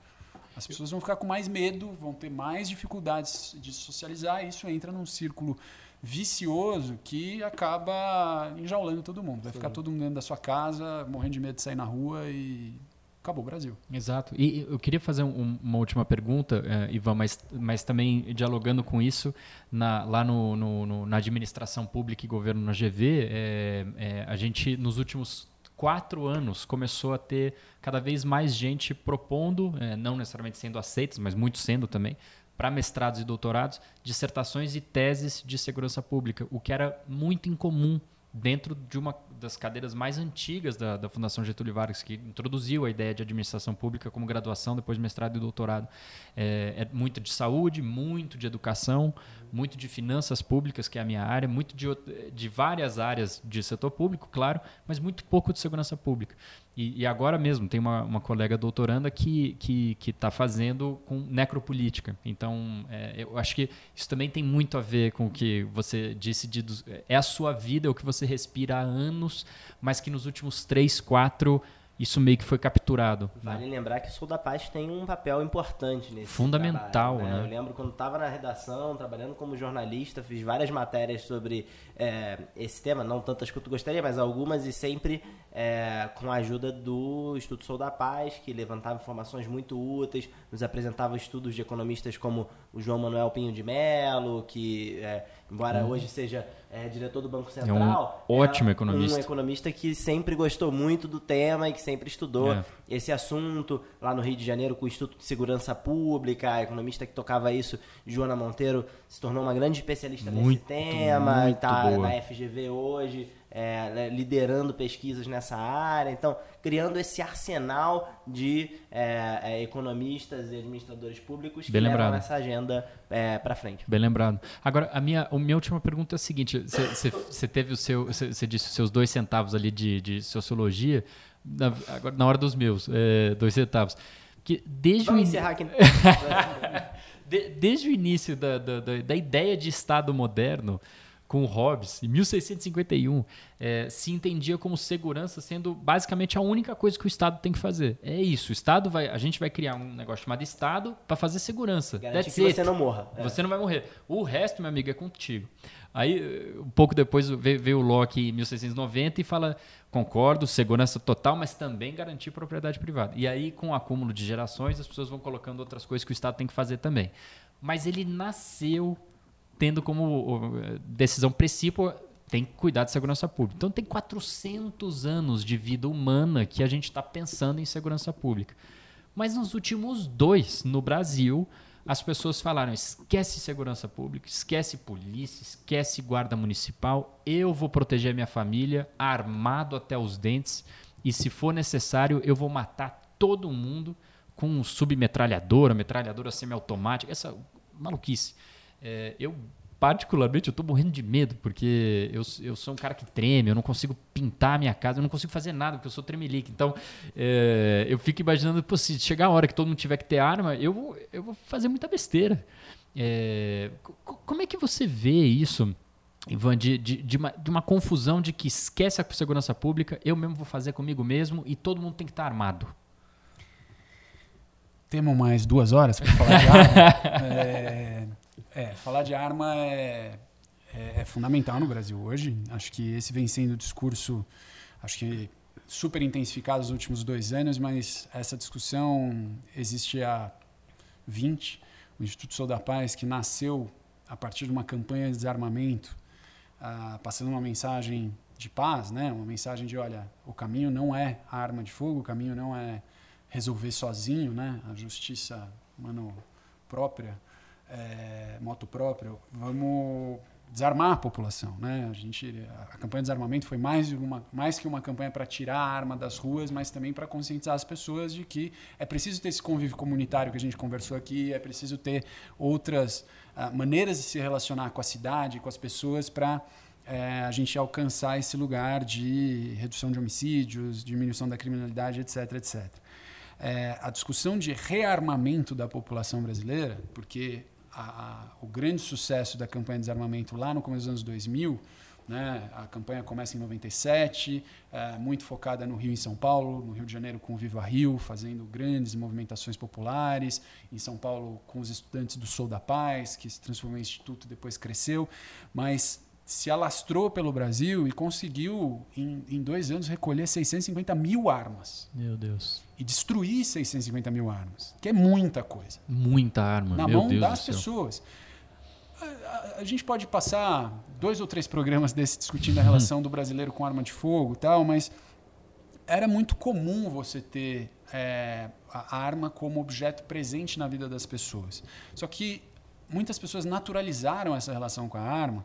As pessoas vão ficar com mais medo, vão ter mais dificuldades de socializar, e isso entra num círculo vicioso que acaba enjaulando todo mundo. Vai Sim. ficar todo mundo dentro da sua casa, morrendo de medo de sair na rua e acabou o Brasil. Exato. E eu queria fazer um, uma última pergunta, uh, Ivan, mas, mas também dialogando com isso, na, lá no, no, no, na administração pública e governo na GV, é, é, a gente, nos últimos quatro anos, começou a ter cada vez mais gente propondo, é, não necessariamente sendo aceitas, mas muito sendo também, para mestrados e doutorados, dissertações e teses de segurança pública, o que era muito incomum dentro de uma das cadeiras mais antigas da, da, Fundação Getúlio Vargas, que introduziu a ideia de administração pública como graduação, depois mestrado e doutorado. É, é muito de saúde, muito de educação, muito de finanças públicas, que é a minha área, muito de, de várias áreas de setor público, claro, mas muito pouco de segurança pública. E, e, agora mesmo tem uma, uma colega doutoranda que está que, que tá fazendo com necropolítica. Então, é, eu acho que isso também tem muito a ver com o que você disse. De, é a sua vida, é o que você respira há anos, mas que nos últimos três, quatro isso meio que foi capturado. Vale né? lembrar que o Sul da Paz tem um papel importante nesse Fundamental, trabalho, né? né? Eu lembro quando estava na redação, trabalhando como jornalista, fiz várias matérias sobre é, esse tema, não tantas que eu gostaria, mas algumas e sempre é, com a ajuda do Instituto Sul da Paz, que levantava informações muito úteis, nos apresentava estudos de economistas como o João Manuel Pinho de Melo, que é, embora hum. hoje seja é, diretor do Banco Central. É um ótimo economista. Um economista que sempre gostou muito do tema e que sempre estudou é. esse assunto lá no Rio de Janeiro com o Instituto de Segurança Pública, a economista que tocava isso, Joana Monteiro, se tornou uma grande especialista muito, nesse tema, está na FGV hoje é, né, liderando pesquisas nessa área, então criando esse arsenal de é, é, economistas e administradores públicos que levam essa agenda é, para frente. Bem lembrado. Agora, a minha, a minha última pergunta é a seguinte: você teve o seu, você disse os seus dois centavos ali de, de sociologia, na, agora, na hora dos meus, é, dois centavos. Que desde Vamos o encerrar aqui. [laughs] de, desde o início da, da, da, da ideia de Estado moderno, com Hobbes, em 1651, é, se entendia como segurança sendo basicamente a única coisa que o Estado tem que fazer. É isso. O Estado vai, a gente vai criar um negócio chamado Estado para fazer segurança. Garantir que você não morra. É. Você não vai morrer. O resto, meu amigo, é contigo. Aí, um pouco depois, veio, veio o Locke em 1690 e fala: concordo, segurança total, mas também garantir propriedade privada. E aí, com o acúmulo de gerações, as pessoas vão colocando outras coisas que o Estado tem que fazer também. Mas ele nasceu tendo como decisão principal tem que cuidar de segurança pública. Então tem 400 anos de vida humana que a gente está pensando em segurança pública. Mas nos últimos dois, no Brasil, as pessoas falaram: esquece segurança pública, esquece polícia, esquece guarda municipal, eu vou proteger minha família armado até os dentes e, se for necessário, eu vou matar todo mundo com submetralhadora, metralhadora semiautomática, essa maluquice. É, eu particularmente, eu tô morrendo de medo, porque eu, eu sou um cara que treme, eu não consigo pintar a minha casa, eu não consigo fazer nada, porque eu sou tremelique. Então, é, eu fico imaginando, pô, se chegar a hora que todo mundo tiver que ter arma, eu vou, eu vou fazer muita besteira. É, como é que você vê isso, Ivan, de, de, de, uma, de uma confusão de que esquece a segurança pública, eu mesmo vou fazer comigo mesmo e todo mundo tem que estar armado? Temos mais duas horas para falar de arma. [laughs] é, é, falar de arma é, é, é, fundamental no Brasil hoje. Acho que esse vem sendo o discurso, acho que super intensificado nos últimos dois anos, mas essa discussão existe há 20. O Instituto Sou da Paz, que nasceu a partir de uma campanha de desarmamento, ah, passando uma mensagem de paz, né? uma mensagem de, olha, o caminho não é a arma de fogo, o caminho não é resolver sozinho, né? a justiça mano própria é, moto próprio, vamos desarmar a população, né? A gente, a campanha de desarmamento foi mais, uma, mais que uma campanha para tirar a arma das ruas, mas também para conscientizar as pessoas de que é preciso ter esse convívio comunitário que a gente conversou aqui, é preciso ter outras uh, maneiras de se relacionar com a cidade, com as pessoas para é, a gente alcançar esse lugar de redução de homicídios, diminuição da criminalidade, etc, etc. É, a discussão de rearmamento da população brasileira, porque a, a, o grande sucesso da campanha de desarmamento lá no começo dos anos 2000, né? A campanha começa em 97, é, muito focada no Rio e São Paulo, no Rio de Janeiro com o Viva Rio, fazendo grandes movimentações populares, em São Paulo com os estudantes do Sou da Paz, que se transformou em instituto, depois cresceu, mas se alastrou pelo Brasil e conseguiu, em, em, dois anos, recolher 650 mil armas. Meu Deus. E destruir 650 mil armas, que é muita coisa. Muita arma, Na meu mão Deus das pessoas. A, a, a, gente pode passar dois ou três programas desse discutindo a relação do brasileiro com arma de fogo e tal, mas era muito comum você ter é, a arma como objeto presente na vida das pessoas. Só que muitas pessoas naturalizaram essa relação com a arma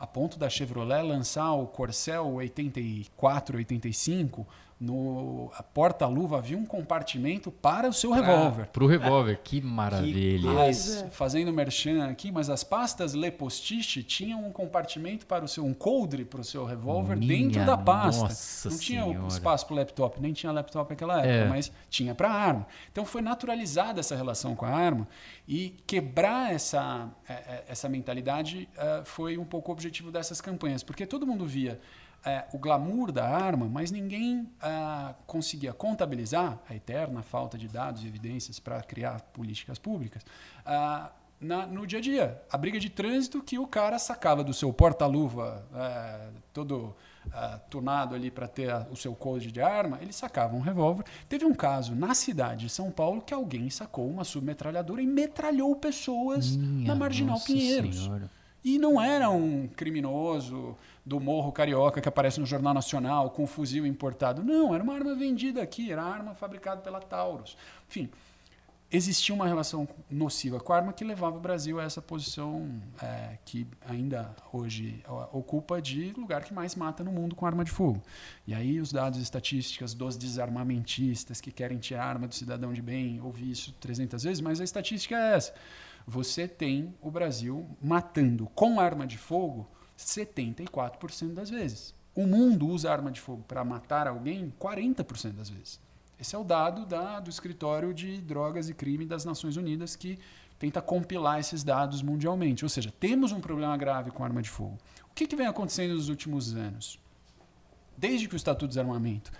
a ponto da Chevrolet lançar o Corcel 84, 85 no porta-luva havia um compartimento para o seu revólver. Para o revólver, que maravilha. Que mas, fazendo merchan aqui, mas as pastas Le Postiche tinham um compartimento para o seu, um coldre para o seu revólver dentro da pasta. Nossa Não tinha senhora. espaço para o laptop, nem tinha laptop naquela época, É. mas tinha para arma. Então foi naturalizada essa relação com a arma e quebrar essa, eh, eh, essa mentalidade eh, foi um pouco o objetivo dessas campanhas, porque todo mundo via é, o glamour da arma, mas ninguém ah, conseguia contabilizar a eterna falta de dados e evidências para criar políticas públicas ah, na- no dia a dia. A briga de trânsito que o cara sacava do seu porta-luva é, todo ah, tunado ali para ter a- o seu code de arma, ele sacava um revólver. Teve um caso na cidade de São Paulo que alguém sacou uma submetralhadora e metralhou pessoas Minha na Marginal Pinheiros. Senhora. E não era um criminoso do Morro Carioca que aparece no Jornal Nacional com um fuzil importado. Não, era uma arma vendida aqui, era arma fabricada pela Taurus. Enfim, existia uma relação nociva com a arma que levava o Brasil a essa posição é, que ainda hoje ocupa de lugar que mais mata no mundo com arma de fogo. E aí os dados estatísticas dos desarmamentistas que querem tirar a arma do cidadão de bem, ouvi isso 300 vezes, mas a estatística é essa. Você tem o Brasil matando com arma de fogo 74% das vezes. O mundo usa arma de fogo para matar alguém 40% das vezes. Esse é o dado da, do Escritório de Drogas e Crime das Nações Unidas que tenta compilar esses dados mundialmente. Ou seja, temos um problema grave com arma de fogo. O que, que vem acontecendo nos últimos anos? Desde que o Estatuto de Desarmamento,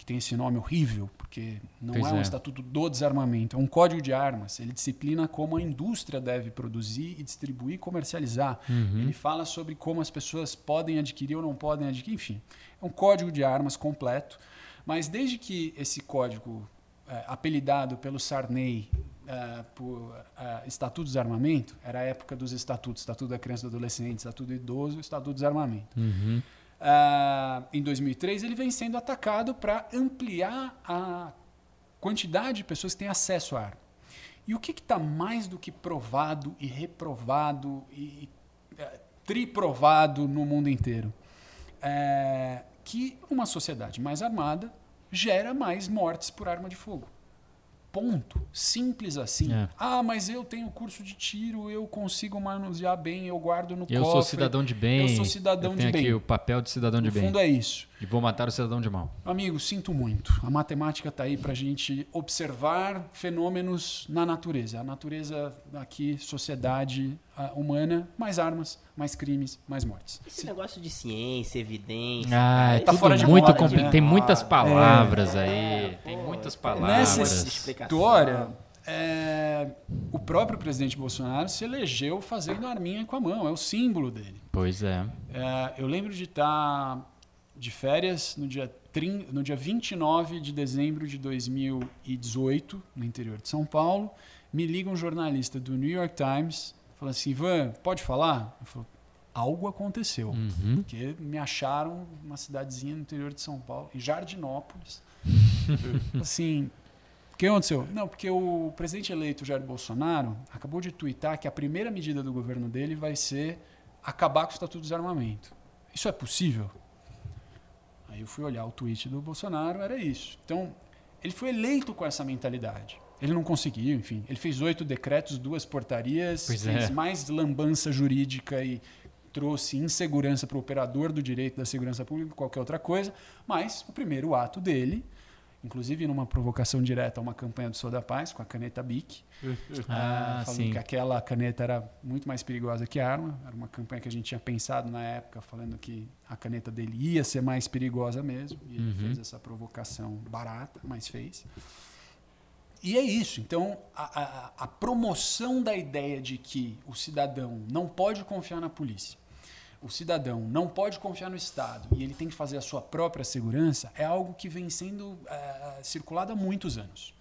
que tem esse nome horrível, porque não Pois é um é. Estatuto do Desarmamento, é um código de armas. Ele disciplina como a indústria deve produzir e distribuir e comercializar. Ele fala sobre como as pessoas podem adquirir ou não podem adquirir, enfim. É um código de armas completo. Mas desde que esse código, é, apelidado pelo Sarney é, por é, Estatuto de Desarmamento, era a época dos estatutos, Estatuto da Criança e do Adolescente, Estatuto do Idoso, Estatuto de Desarmamento. Uhum. Ah, em 2003, ele vem sendo atacado para ampliar a quantidade de pessoas que têm acesso à arma. E o que está mais do que provado e reprovado e eh, triprovado no mundo inteiro? É que uma sociedade mais armada gera mais mortes por arma de fogo. Ponto. Simples assim. É. Ah, mas eu tenho curso de tiro, eu consigo manusear bem, eu guardo no Eu cofre. sou cidadão de bem. Eu sou cidadão eu tenho de aqui bem. o papel de cidadão de No bem. fundo é isso. E vou matar o cidadão de mal. Amigo, sinto muito. A matemática está aí para a gente observar fenômenos na natureza. A natureza aqui, sociedade humana, mais armas, mais crimes, mais mortes. Esse negócio de ciência, evidência. Ah, é tá tudo fora de muito complicado. né? Tem muitas É. palavras aí. Tem muitas Nessa palavras. explicação. história, é, o próprio presidente Bolsonaro se elegeu fazendo arminha com a mão. É o símbolo dele. Pois é. É, eu lembro de estar de férias no dia, trin- no dia 29 de dezembro de 2018, no interior de São Paulo. Me liga um jornalista do New York Times, fala assim: Ivan, pode falar? Eu falo, algo aconteceu. Uhum. Porque me acharam uma cidadezinha no interior de São Paulo, em Jardinópolis. [laughs] assim, o que aconteceu? Não, porque o presidente eleito Jair Bolsonaro acabou de twittar que a primeira medida do governo dele vai ser acabar com o Estatuto do Desarmamento. Isso é possível? Aí eu fui olhar o tweet do Bolsonaro, era isso. Então, ele foi eleito com essa mentalidade. Ele não conseguiu, enfim. Ele fez oito decretos, duas portarias, Pois fez é. mais lambança jurídica e trouxe insegurança para o operador do direito da segurança pública, qualquer outra coisa. Mas o primeiro ato dele, inclusive numa provocação direta a uma campanha do Sou da Paz, com a caneta BIC, [laughs] Ah, falando sim. que aquela caneta era muito mais perigosa que a arma. Era uma campanha que a gente tinha pensado na época, falando que a caneta dele ia ser mais perigosa mesmo. E ele Uhum. fez essa provocação barata, mas fez. E é isso. Então, a, a- a promoção da ideia de que o cidadão não pode confiar na polícia, o cidadão não pode confiar no Estado e ele tem que fazer a sua própria segurança é algo que vem sendo eh, circulado há muitos anos.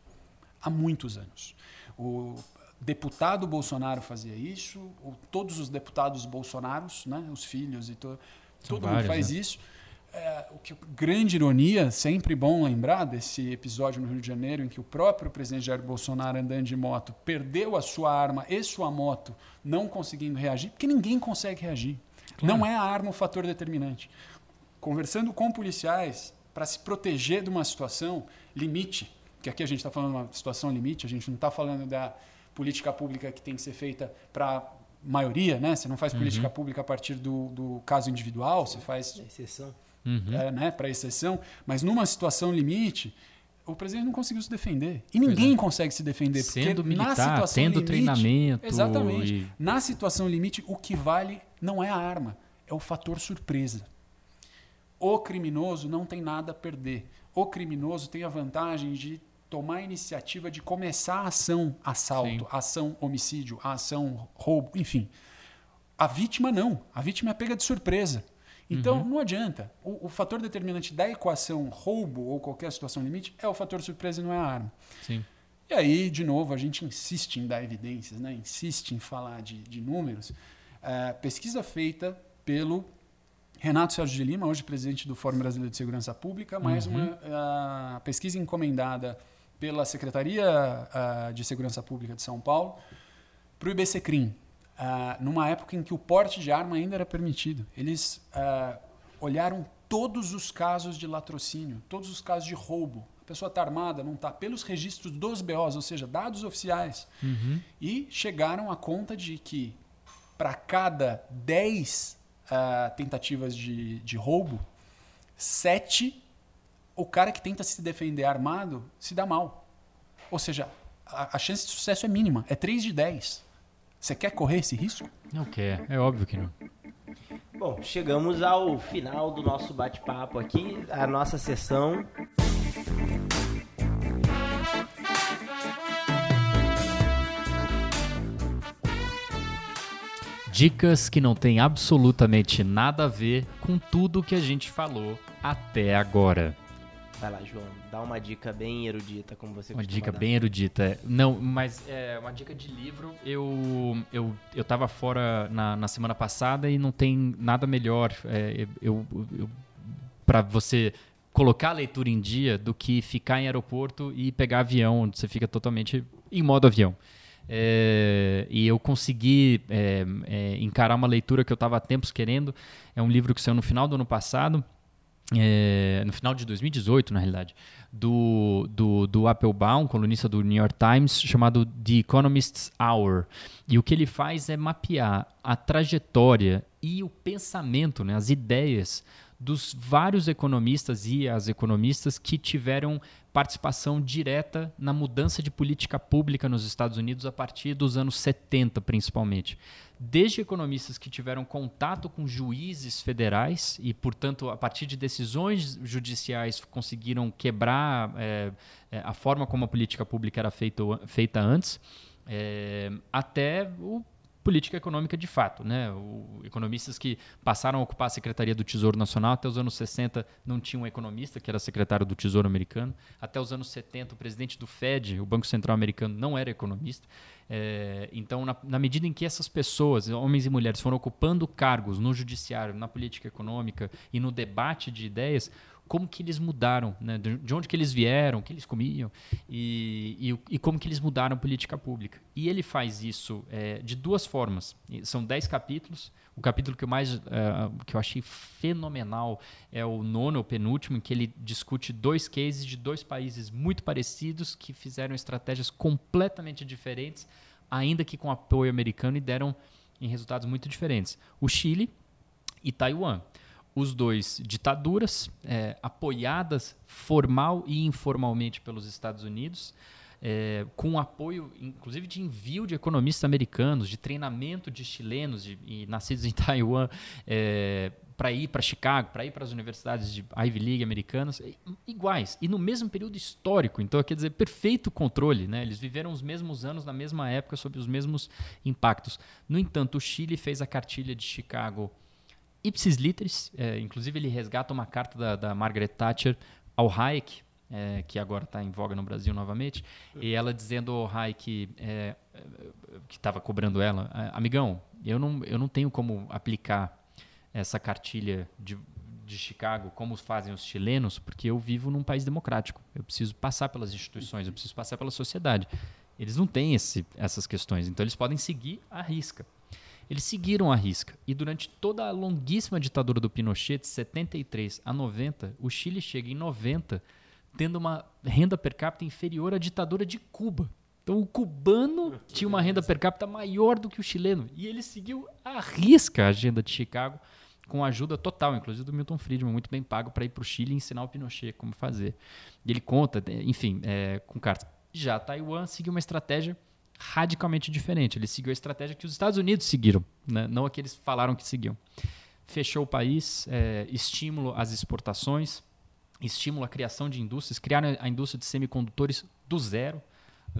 Há muitos anos. O deputado Bolsonaro fazia isso, o- todos os deputados Bolsonaros, né, os filhos e to, todo mundo vários, faz né? isso. É, o que grande ironia, sempre bom lembrar desse episódio no Rio de Janeiro em que o próprio presidente Jair Bolsonaro andando de moto perdeu a sua arma e sua moto, não conseguindo reagir, porque ninguém consegue reagir. Não é a arma o fator determinante. Conversando com policiais para se proteger de uma situação limite, que aqui a gente está falando de uma situação limite, a gente não está falando da política pública que tem que ser feita para maioria, né? Você não faz política pública a partir do, do caso individual, você faz exceção. Uhum. é, né, para exceção, mas numa situação limite, o presidente não conseguiu se defender. E ninguém consegue se defender. porque é. Sendo na militar, situação tendo limite, treinamento. Exatamente. e- Na situação limite, o que vale não é a arma, é o fator surpresa. O criminoso não tem nada a perder. O criminoso tem a vantagem de tomar a iniciativa de começar a ação assalto, Sim. ação homicídio, ação roubo, enfim. A vítima não. A vítima é pega de surpresa. Então, não adianta. O, o fator determinante da equação roubo ou qualquer situação limite é o fator surpresa e não é a arma. Sim. E aí, de novo, a gente insiste em dar evidências, né? insiste em falar de, de números. É, pesquisa feita pelo Renato Sérgio de Lima, hoje presidente do Fórum Brasileiro de Segurança Pública, mais uma ah, pesquisa encomendada pela Secretaria de Segurança Pública de São Paulo para o IBCCRIM, ah, numa época em que o porte de arma ainda era permitido. Eles ah, olharam todos os casos de latrocínio, todos os casos de roubo. A pessoa está armada, não está, pelos registros dos BOs, ou seja, dados oficiais. Uhum. E chegaram à conta de que para cada 10 ah, tentativas de, de roubo, 7 o cara que tenta se defender armado se dá mal. Ou seja, a, a chance de sucesso é mínima, é 3 de 10. Você quer correr esse risco? Não quer, é óbvio que não. Bom, chegamos ao final do nosso bate-papo aqui, a nossa sessão. Dicas que não têm absolutamente nada a ver com tudo que a gente falou até agora. Vai lá, João, dá uma dica bem erudita, como você Uma dica dar. bem erudita. Não, mas é uma dica de livro. Eu eu, eu tava fora na, na semana passada e não tem nada melhor é, eu, eu, para você colocar a leitura em dia do que ficar em aeroporto e pegar avião, onde você fica totalmente em modo avião. É, e eu consegui é, é, encarar uma leitura que eu estava há tempos querendo. É um livro que saiu no final do ano passado. É, no final de 2018, na realidade, do, do, do Applebaum, colunista do New York Times, chamado The Economist's Hour. E o que ele faz é mapear a trajetória e o pensamento, né, as ideias dos vários economistas e as economistas que tiveram participação direta na mudança de política pública nos Estados Unidos a partir dos anos 70, principalmente. Desde economistas que tiveram contato com juízes federais e, portanto, a partir de decisões judiciais conseguiram quebrar é, a forma como a política pública era feita, feita antes, é, até o política econômica de fato. Né? O, economistas que passaram a ocupar a Secretaria do Tesouro Nacional, até os anos 60 não tinha um economista, que era secretário do Tesouro americano. Até os anos 70, o presidente do Fed, o Banco Central americano, não era economista. É, então, na, na, medida em que essas pessoas, homens e mulheres, foram ocupando cargos no judiciário, na política econômica e no debate de ideias, como que eles mudaram, né? de onde que eles vieram, o que eles comiam e, e, e, como que eles mudaram a política pública. E ele faz isso é, de duas formas. São dez capítulos. O capítulo que eu mais uh, que eu achei fenomenal é o nono, o penúltimo, em que ele discute dois cases de dois países muito parecidos que fizeram estratégias completamente diferentes, ainda que com apoio americano e deram em resultados muito diferentes. O Chile e Taiwan os dois ditaduras, é, apoiadas formal e informalmente pelos Estados Unidos, é, com apoio, inclusive, de envio de economistas americanos, de treinamento de chilenos de, e nascidos em [laughs] Taiwan, é, para ir para Chicago, para ir para as universidades de Ivy League americanas, iguais, e no mesmo período histórico. Então, quer dizer, perfeito controle. Né? Eles viveram os mesmos anos na mesma época, sob os mesmos impactos. No entanto, o Chile fez a cartilha de Chicago ipsis literis, é, inclusive ele resgata uma carta da, da Margaret Thatcher ao Hayek, é, que agora está em voga no Brasil novamente, e ela dizendo ao Hayek, é, que estava cobrando ela, amigão, eu não, eu não tenho como aplicar essa cartilha de, de Chicago como fazem os chilenos, porque eu vivo num país democrático. Eu preciso passar pelas instituições, eu preciso passar pela sociedade. Eles não têm esse, essas questões, então eles podem seguir a risca. Eles seguiram a risca. E durante toda a longuíssima ditadura do Pinochet, de 73 a 90, o Chile chega em 90 tendo uma renda per capita inferior à ditadura de Cuba. Então o cubano [laughs] tinha uma renda per capita maior do que o chileno. E ele seguiu a risca a agenda de Chicago com ajuda total, inclusive do Milton Friedman, muito bem pago para ir para o Chile e ensinar o Pinochet como fazer. E ele conta, enfim, é, com cartas. Já Taiwan seguiu uma estratégia radicalmente diferente. Ele seguiu a estratégia que os Estados Unidos seguiram, né? não a que eles falaram que seguiam. Fechou o país, é, estímulo às exportações, estímulo à criação de indústrias, criaram a indústria de semicondutores do zero.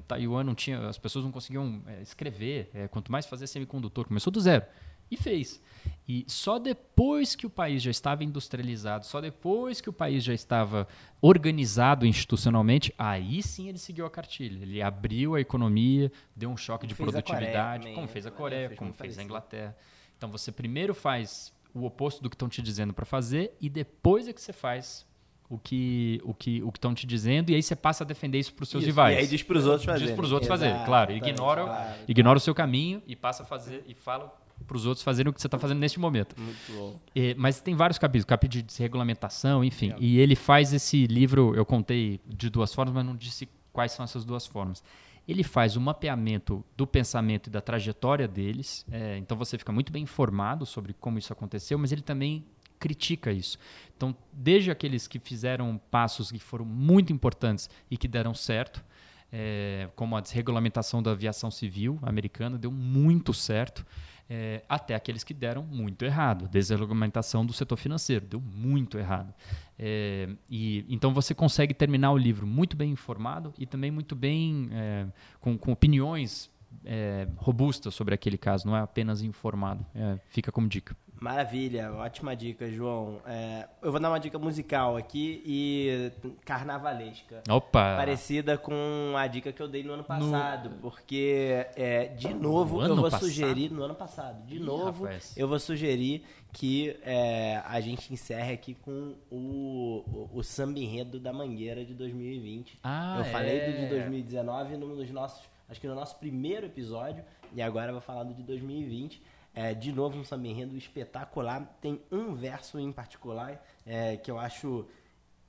Taiwan não tinha, as pessoas não conseguiam é, escrever, é, quanto mais fazer semicondutor, começou do zero. E fez. E só depois que o país já estava industrializado, só depois que o país já estava organizado institucionalmente, aí sim ele seguiu a cartilha. Ele abriu a economia, deu um choque de produtividade, também, como fez a Coreia, fez como fez a Inglaterra. Então você primeiro faz o oposto do que estão te dizendo para fazer e depois é que você faz o que o que o que estão te dizendo e aí você passa a defender isso para os seus isso, rivais. E aí diz para os outros fazerem. Diz para os outros fazerem, claro. Ignora, claro. ignora o seu caminho e passa a fazer e fala para os outros fazerem o que você está fazendo neste momento. Muito bom. E, mas tem vários capítulos, capítulo de regulamentação, enfim. É. E ele faz esse livro, eu contei de duas formas, mas não disse quais são essas duas formas. Ele faz o um mapeamento do pensamento e da trajetória deles, é, então você fica muito bem informado sobre como isso aconteceu, mas ele também critica isso. Então, desde aqueles que fizeram passos que foram muito importantes e que deram certo, é, como a desregulamentação da aviação civil americana, deu muito certo é, até aqueles que deram muito errado. Desregulamentação do setor financeiro deu muito errado. É, e então você consegue terminar o livro muito bem informado e também muito bem é, com, com, opiniões é, robustas sobre aquele caso, não é apenas informado. É, fica como dica. Maravilha, ótima dica, João. É, eu vou dar uma dica musical aqui e carnavalesca. Opa! Parecida com a dica que eu dei no ano passado, no... porque é, de novo eu vou passado? sugerir no ano passado. De Ih, novo rapaz. eu vou sugerir que é, a gente encerre aqui com o, o, o samba enredo da Mangueira de 2020. Ah, eu falei do de 2019 nos nossos, acho que no nosso primeiro episódio e agora eu vou falar do de 2020. É, de novo, um samba enredo espetacular. Tem um verso em particular é, que eu acho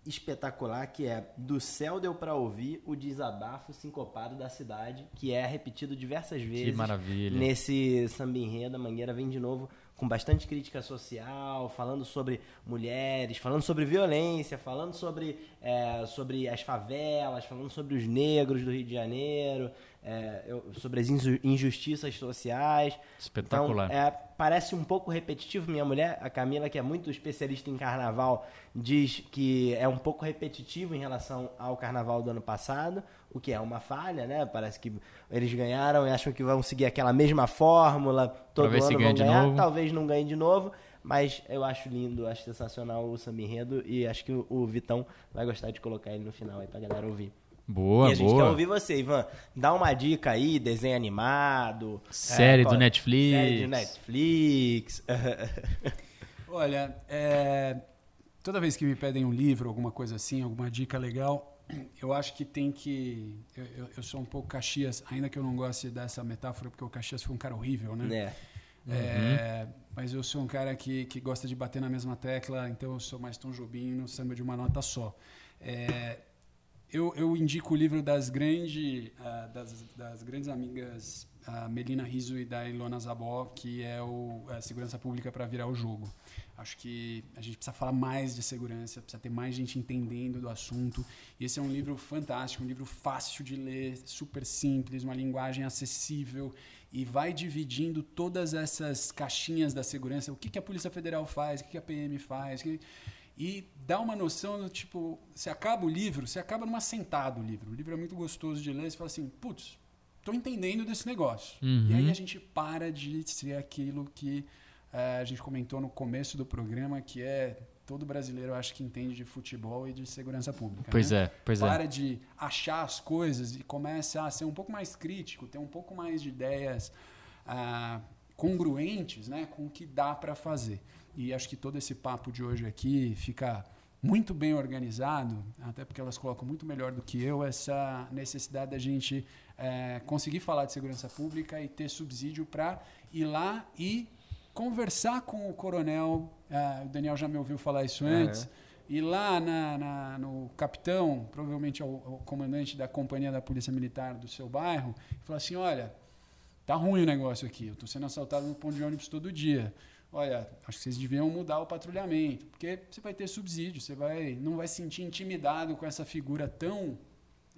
espetacular, que é Do céu deu para ouvir o desabafo sincopado da cidade, que é repetido diversas vezes. Que maravilha. Nesse samba enredo, a Mangueira vem de novo com bastante crítica social, falando sobre mulheres, falando sobre violência, falando sobre, é, sobre as favelas, falando sobre os negros do Rio de Janeiro, é, eu, sobre as injustiças sociais. Espetacular. Então, é, parece um pouco repetitivo. Minha mulher, a Camila, que é muito especialista em carnaval, diz que é um pouco repetitivo em relação ao carnaval do ano passado, o que é uma falha, né? Parece que eles ganharam e acham que vão seguir aquela mesma fórmula, todo ano vão ganhar. Talvez não ganhe de novo. Mas eu acho lindo, acho sensacional o Samba Enredo e acho que o Vitão vai gostar de colocar ele no final aí pra galera ouvir. Boa, e a gente boa. quer ouvir você, Ivan. Dá uma dica aí, desenho animado. Série é, do Netflix. Série do Netflix. [laughs] Olha, é, toda vez que me pedem um livro, alguma coisa assim, alguma dica legal, eu acho que tem que. Eu, eu, eu, sou um pouco Caxias, ainda que eu não goste dessa metáfora, porque o Caxias foi um cara horrível, né? É. É, uhum. mas eu sou um cara que, que gosta de bater na mesma tecla, então eu sou mais Tom Jobim no samba de uma nota só. É, eu, eu indico o livro das, grande, uh, das, das grandes amigas uh, Melina Riso e da Ilona Zabó, que é o a Segurança Pública para Virar o Jogo. Acho que a gente precisa falar mais de segurança, precisa ter mais gente entendendo do assunto. E esse é um livro fantástico, um livro fácil de ler, super simples, uma linguagem acessível e vai dividindo todas essas caixinhas da segurança. O que, que a Polícia Federal faz, o que, que a PM faz. Que e dá uma noção do tipo, você acaba o livro, você acaba numa sentada o livro. O livro é muito gostoso de ler, você fala assim, putz, tô entendendo desse negócio. Uhum. E aí a gente para de ser aquilo que a gente comentou no começo do programa, que é todo brasileiro acho que entende de futebol e de segurança pública. Pois né? é, pois para é. Para de achar as coisas e começa a ser um pouco mais crítico, ter um pouco mais de ideias ah, congruentes né, com o que dá para fazer. E acho que todo esse papo de hoje aqui fica muito bem organizado, até porque elas colocam muito melhor do que eu essa necessidade da gente é, conseguir falar de segurança pública e ter subsídio para ir lá e conversar com o coronel. É, o Daniel já me ouviu falar isso antes. Ir lá na, na, no capitão, provavelmente ao, ao, comandante da companhia da Polícia Militar do seu bairro, e falar assim: olha, tá ruim o negócio aqui, eu estou sendo assaltado no ponto de ônibus todo dia olha, acho que vocês deviam mudar o patrulhamento, porque você vai ter subsídio, você vai, não vai se sentir intimidado com essa figura tão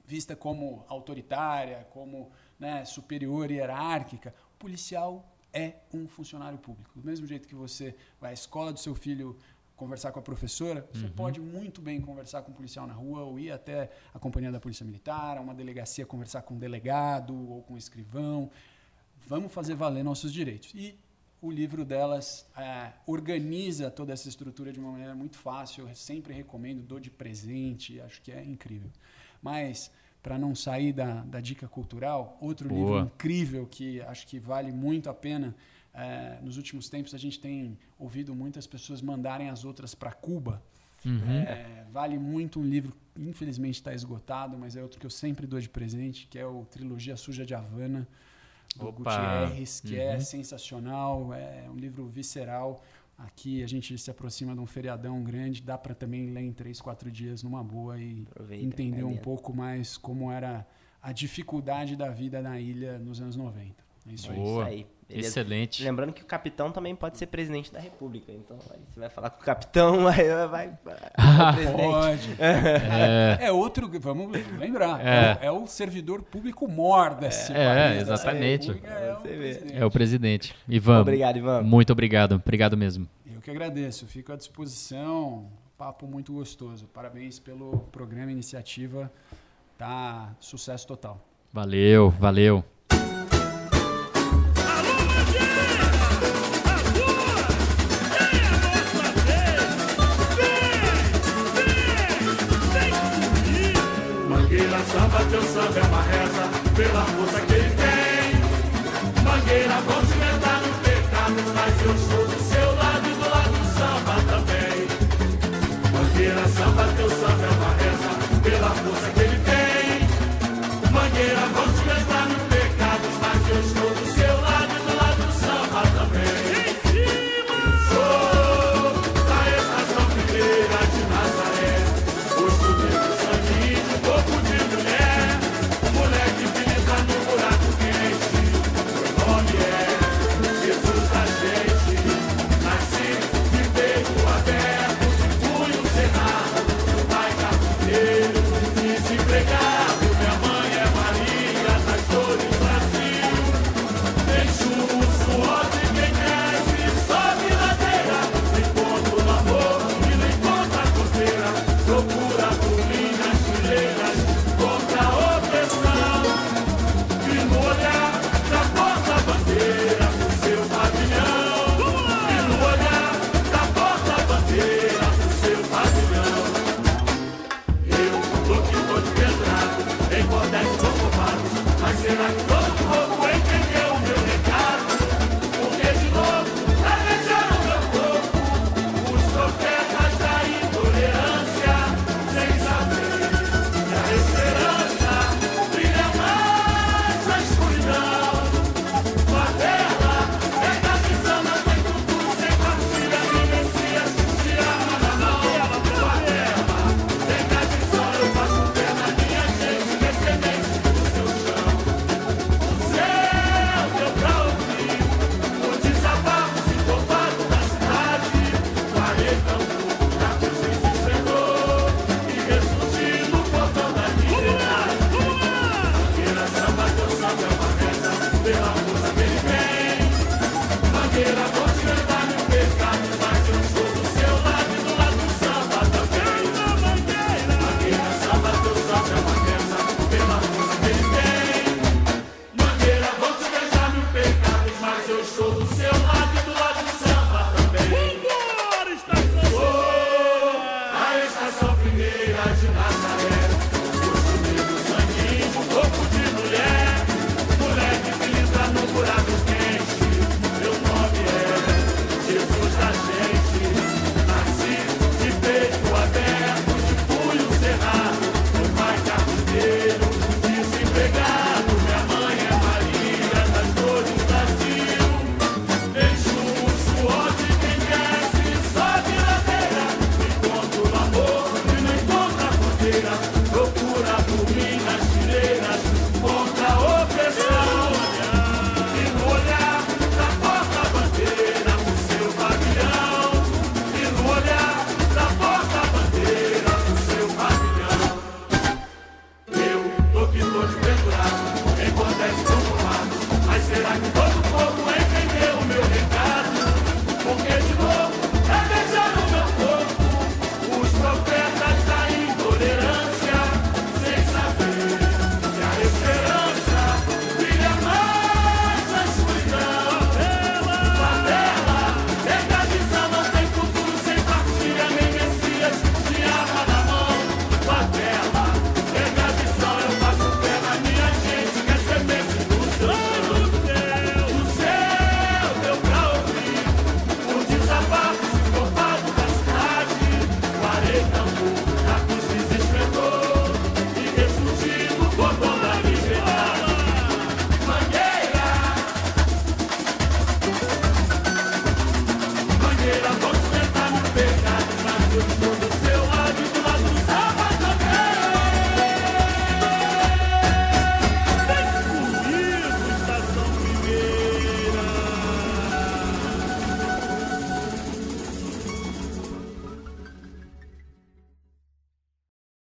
vista como autoritária, como né, superior hierárquica. O policial é um funcionário público. Do mesmo jeito que você vai à escola do seu filho conversar com a professora, você uhum. pode muito bem conversar com um policial na rua ou ir até a companhia da Polícia Militar, a uma delegacia conversar com um delegado ou com um escrivão. Vamos fazer valer nossos direitos. E o livro delas é, organiza toda essa estrutura de uma maneira muito fácil. Eu sempre recomendo, dou de presente, acho que é incrível. Mas, para não sair da, da dica cultural, outro Boa. livro incrível que acho que vale muito a pena. É, nos últimos tempos, a gente tem ouvido muitas pessoas mandarem as outras para Cuba. Uhum. É, vale muito um livro, infelizmente está esgotado, mas é outro que eu sempre dou de presente, que é o Trilogia Suja de Havana do Opa. Gutierrez, que é uhum. é sensacional, é um livro visceral. Aqui a gente se aproxima de um feriadão grande, dá para também ler em três, quatro dias numa boa e Aproveita, entender um pouco mais como era a dificuldade da vida na ilha nos anos 90. É isso Boa. aí. Beleza. Excelente. Lembrando que o capitão também pode ser presidente da República. Então, aí você vai falar com o capitão, [laughs] aí vai. vai pode. [laughs] É. é. outro. Vamos lembrar. É, é, é o servidor público mor desse é, país. É, exatamente. É o, presidente. é o presidente. Ivan. Obrigado, Ivan. Muito obrigado. Obrigado mesmo. Eu que agradeço. Fico à disposição. Papo muito gostoso. Parabéns pelo programa, iniciativa. Tá sucesso total. Valeu, valeu. Pela força que